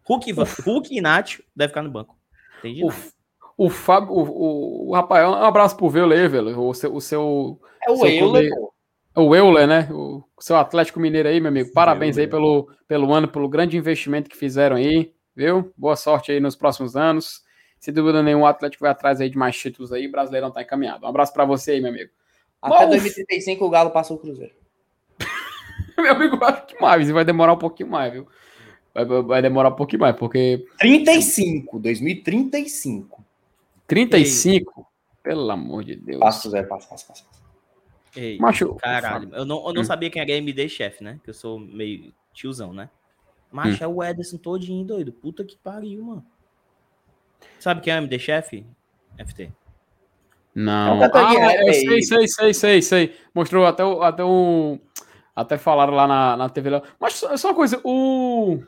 Hulk, Hulk e Nath deve ficar no banco. Entendi. O, o Fábio, o, o, Rafael, um abraço pro Veuler, velho. O seu, o seu. É o Euler, o Euler, né? O seu Atlético Mineiro aí, meu amigo. Parabéns aí pelo, pelo ano, pelo grande investimento que fizeram aí, viu? Boa sorte aí nos próximos anos. Se dúvida nenhuma, o Atlético vai atrás aí de mais títulos aí. O Brasileirão tá encaminhado. Um abraço para você aí, meu amigo. Até Bom, 2035 o Galo passou o Cruzeiro. meu amigo, acho que mais. Vai demorar um pouquinho mais, viu? Vai, vai demorar um pouquinho mais, porque. 35, 2035. 35? Ei. Pelo amor de Deus. Passo, Zé, passo, passo, passo. Ei, Macho, caralho, eu não, eu não hum. sabia quem era MD chefe, né? Que eu sou meio tiozão, né? Mas hum. é o Ederson todinho doido. Puta que pariu, mano. Sabe quem é o MD chefe? FT. Não. É ah, eu sei, sei, sei, sei, sei. Mostrou até, até um. Até falaram lá na, na TV. Mas só uma coisa, o.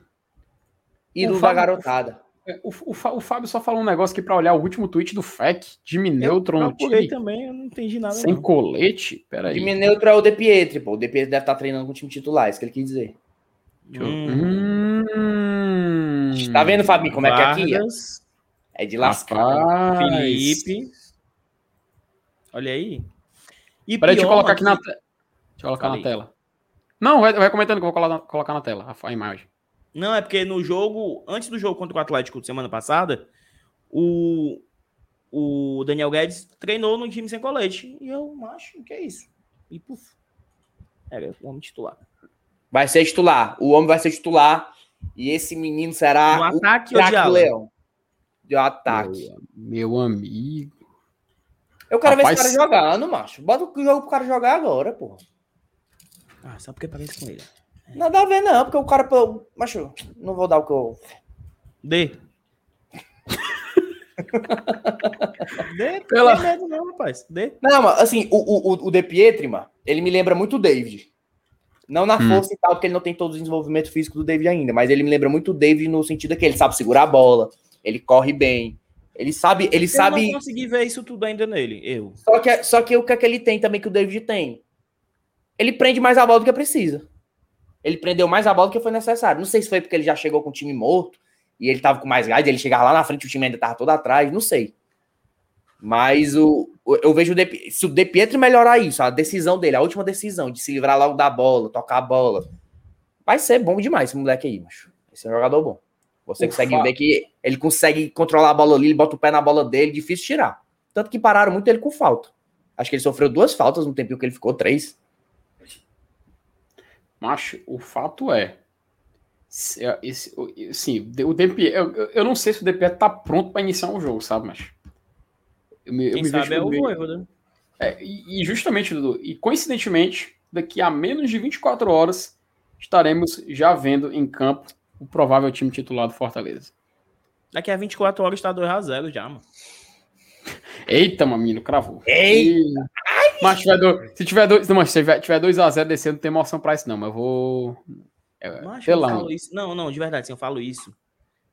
Ídolo da garotada. É, o, o, o, Fábio só falou um negócio aqui para olhar o último tweet do FEC. Jimmy Neutron no time. também, eu não entendi nada. Sem não. colete? Peraí. Jimmy Neutron é o De Pietri, pô. O De Pietri deve estar tá treinando com o time titular, é isso que ele quis dizer. Hum. Hum. Tá vendo, Fabinho, como Vargas, é que é aqui? É de lascar. Felipe. Olha aí. E Peraí, deixa eu colocar aqui na tela. Deixa eu colocar Falei. na tela. Não, vai, vai comentando que eu vou colocar na tela a, a imagem. Não, é porque no jogo, antes do jogo contra o Atlético semana passada, o, o Daniel Guedes treinou no time sem colete. E eu acho que é isso. E puf. Era o homem titular. Vai ser titular. O homem vai ser titular. E esse menino será no ataque o ou Leão. De ataque. Meu, meu amigo. Eu quero Rapaz... ver esse cara jogando, macho. Bota o jogo pro cara jogar agora, porra. Ah, só porque parece com ele. Nada a ver, não, porque o cara. Macho, não vou dar o que eu. Dê. Dê, Pela... medo, não, rapaz. Dê. Não, mas assim, o, o, o De Pietri, mano, ele me lembra muito o David. Não na hum. força e tal, porque ele não tem todo o desenvolvimento físico do David ainda, mas ele me lembra muito o David no sentido que ele sabe segurar a bola, ele corre bem, ele sabe, ele eu sabe. Eu não consegui ver isso tudo ainda nele, eu. Só que, só que o que é que ele tem também que o David tem? Ele prende mais a bola do que precisa. Ele prendeu mais a bola do que foi necessário. Não sei se foi porque ele já chegou com o time morto e ele tava com mais gás, ele chegava lá na frente, o time ainda tava todo atrás, não sei. Mas o, eu vejo o se o De Pietro melhorar isso, a decisão dele, a última decisão de se livrar logo da bola, tocar a bola, vai ser bom demais esse moleque aí, macho. Esse é um jogador bom. Você Ufa. consegue ver que ele consegue controlar a bola ali, ele bota o pé na bola dele, difícil tirar. Tanto que pararam muito ele com falta. Acho que ele sofreu duas faltas no tempo que ele ficou, três. Macho, o fato é. é esse, sim, o DP, eu, eu não sei se o DP tá pronto para iniciar um jogo, sabe, mas. Eu me, Quem eu me sabe é o Voivoda. Né? É, e, e, justamente, Dudu, e coincidentemente, daqui a menos de 24 horas, estaremos já vendo em campo o provável time titular do Fortaleza. Daqui a 24 horas está 2x0 já, mano. Eita, mamino, cravou. Eita! Mas tiver do, se tiver 2 não, se tiver 2 a 0 descendo, não tem emoção pra isso, não. Mas eu vou. É, macho, eu falo isso. Não, não, de verdade, sim, eu falo isso.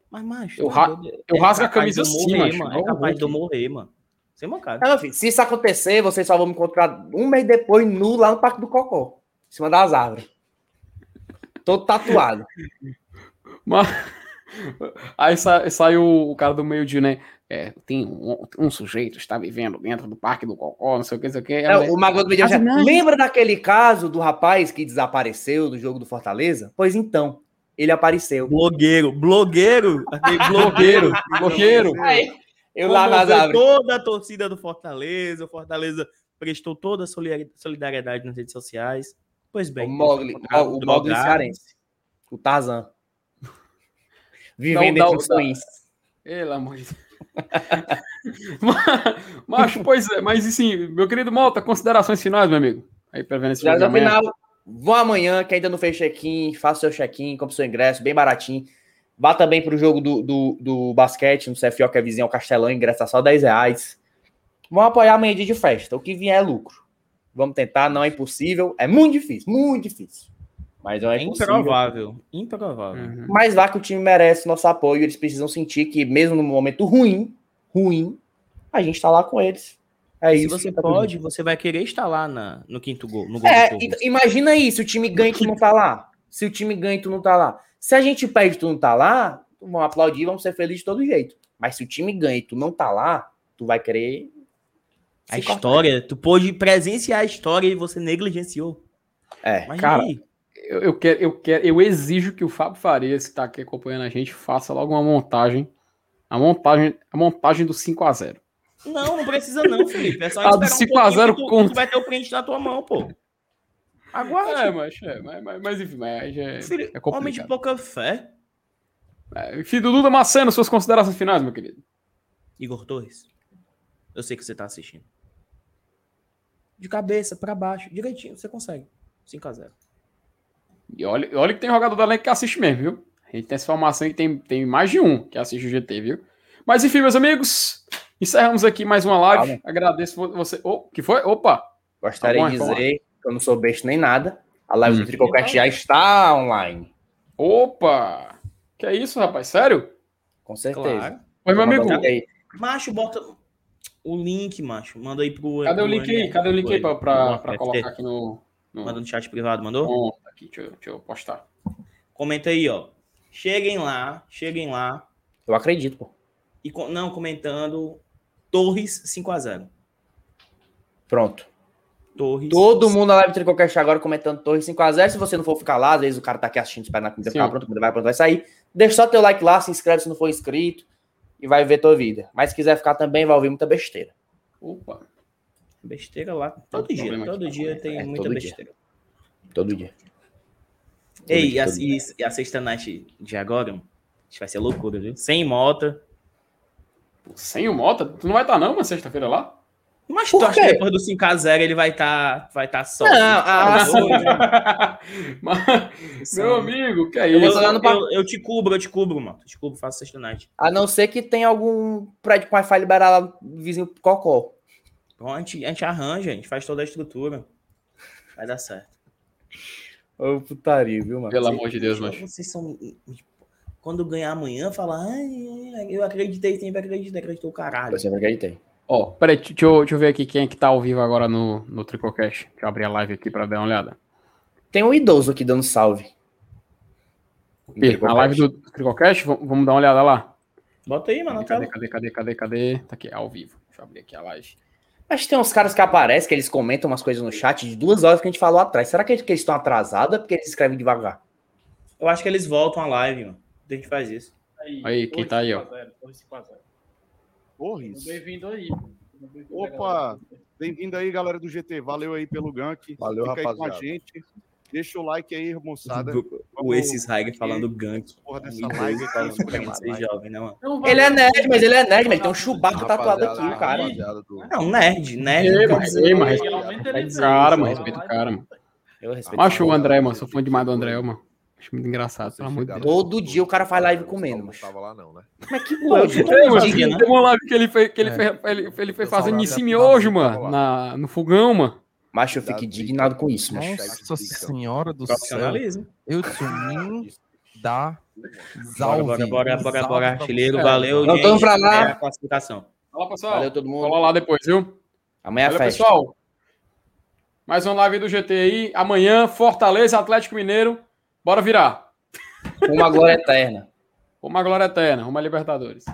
Mas, macho, eu, ra eu é rasgo a camisa assim, morrer, mano. É capaz de eu morrer, mano. Sem mancada. Não, filho, se isso acontecer, vocês só vão me encontrar um mês depois nu lá no Parque do Cocó, em cima das árvores. Todo tatuado. Mas. Aí saiu o cara do meio-dia, né? é, tem um, um, sujeito está vivendo dentro do Parque do Cocó, não sei o que, não sei o que. É, o Magoto me disse, lembra daquele caso do rapaz que desapareceu do jogo do Fortaleza? Pois então, ele apareceu. Blogueiro, blogueiro, blogueiro, blogueiro. eu lá nas toda a torcida do Fortaleza, o Fortaleza prestou toda a solidariedade nas redes sociais. Pois bem. O Mogli, o, o Mogli cearense, o Tarzan. Vivendo entre os. Pelo amor de Deus. Macho, pois é, mas assim, meu querido Malta, considerações finais, meu amigo. Aí para ver esse Já no final, vão amanhã, que ainda não fez check-in, faça seu check-in, compre seu ingresso, bem baratinho. Vá também para o jogo do, do, do, basquete no CFO, que é vizinho ao Castelão, ingresso só 10 reais. Vão apoiar amanhã dia de festa. O que vier é lucro. Vamos tentar, não é impossível. É muito difícil, muito difícil. Mas é, improvável. Improvável. Uhum. Mas lá que o time merece nosso apoio, eles precisam sentir que, mesmo no momento ruim, ruim, a gente tá lá com eles. É Se isso você tá pode, você vai querer estar lá na, no quinto gol. No gol é, imagina isso, o time ganha e tu não tá lá. Se o time ganha e tu não tá lá. Se a gente perde e tu não tá lá, vão aplaudir, vamos ser felizes de todo jeito. Mas se o time ganha e tu não tá lá, tu vai querer A história, tu pôde presenciar a história e você negligenciou. É, Imagina cara, eu, eu, quero, eu quero, eu exijo que o Fábio Farias, que está aqui acompanhando a gente, faça logo uma montagem, a montagem, a montagem do 5 a 0 Não, não precisa não, Felipe. É só esperar 5 um a 0 tu, tu vai ter o print na tua mão, pô. Aguarde. É, mas, é, mas, mas, mas enfim, mas é, Filho, é complicado. Homem de pouca fé. É, filho Duda Maceno, suas considerações finais, meu querido. Igor Torres, eu sei que você tá assistindo. De cabeça para baixo, direitinho, você consegue. 5 a 0 E olha, olha que tem jogador da elenco que assiste mesmo, viu? A gente tem essa formação e tem, tem mais de um que assiste o GT, viu? Mas enfim, meus amigos, encerramos aqui mais uma live. Calma. Agradeço você. Oh, que foi? Opa! Gostaria tá de dizer que eu não sou besta nem nada. A live hum. do Tricocast já está online. Opa! Que é isso, rapaz? Sério? Com certeza. Claro. Oi, meu amigo. Macho, bota o link, macho. Manda aí pro. Cadê o link aí? Cadê o link aí pra, pra, pra colocar aqui no, no. Manda no chat privado, mandou? Bom, aqui, deixa eu, deixa eu postar. Comenta aí, ó. Cheguem lá, cheguem lá. Eu acredito, pô. E, não, comentando Torres 5x0. Pronto. Torres. Todo mundo na live Tricocast agora comentando Torres 5x0. Se você não for ficar lá, às vezes o cara tá aqui assistindo, espera na comida ficar pronto, vai pronto, vai sair. Deixa só teu like lá, se inscreve se não for inscrito e vai ver tua vida. Mas se quiser ficar também, vai ouvir muita besteira. Opa. Besteira lá. Todo dia. Todo dia tem é, muita besteira. Dia. Todo dia. Ei, e a, e a sexta night de agora, acho que vai ser loucura, viu? Sem moto. Sem o Mota? Tu não vai estar, tá, não, uma sexta-feira lá? Mas tu acha que depois do 5x0 ele vai estar tá, vai tá só? Não, ah, Mas, meu amigo, que é isso? Eu, eu, eu, eu, te cubro, eu te cubro, mano. Eu te cubro, faço sexta night. A não ser que tenha algum prédio com Wi-Fi liberado lá, vizinho Cocó. Bom, a, gente, a gente arranja, a gente faz toda a estrutura. Vai dar certo. Ô, putaria, viu, mano? Pelo amor de Deus, mano. Vocês são quando ganhar amanhã, falar, eu acreditei, sempre acreditei, acreditou o caralho. Eu sempre acreditei. Ó, oh, peraí, deixa eu, deixa eu ver aqui quem é que tá ao vivo agora no, no Tricocast. Deixa eu abrir a live aqui pra dar uma olhada. Tem um idoso aqui dando salve. Na live do Tricocast, vamos dar uma olhada lá. Bota aí, mano. Cadê, cadê, cadê, cadê, cadê? Tá aqui, ao vivo. Deixa eu abrir aqui a live. Mas tem uns caras que aparecem, que eles comentam umas coisas no chat de duas horas que a gente falou atrás. Será que eles estão atrasados ou é porque eles escrevem devagar? Eu acho que eles voltam a live, mano. A gente faz isso. Aí, aí quem tá aí, ó? Torres. Bem-vindo aí. Opa, bem-vindo aí, galera do GT. Valeu aí pelo gank. Valeu, Fica rapaziada. aí com a gente. Deixa o like aí, moçada. O esses Raiger falando gank. Porra dessa live jovem, né, mano? Ele é nerd, mas ele é nerd, mas ele tem um chubaco tatuado aqui, o cara. Não, nerd, nerd. Ei, mas, mas, cara, mano, respeita o cara, mano. Eu respeito. Acho o André, mano. Sou fã demais do André, mano. Acho muito engraçado, pelo amor de Deus. Todo dia o cara faz live comendo, mas. Não tava lá, não, né? Mas que eu Tem uma live que ele foi, que ele é. foi, ele, ele foi fazendo em cima hoje, mano, na, no fogão, mano. Macho, eu fico indignado com isso, macho. Nossa senhora do céu. Eu sumi da Zalvi. Bora, bora, bora, bora, artilheiro, valeu. Não estamos pra lá. É classificação. Fala, pessoal. Valeu todo mundo. Fala lá depois, viu? Amanhã é festa. pessoal. Mais uma live do GT aí. Amanhã, Fortaleza, Atlético Mineiro. Bora virar. Uma glória eterna. Uma glória eterna. Uma Libertadores.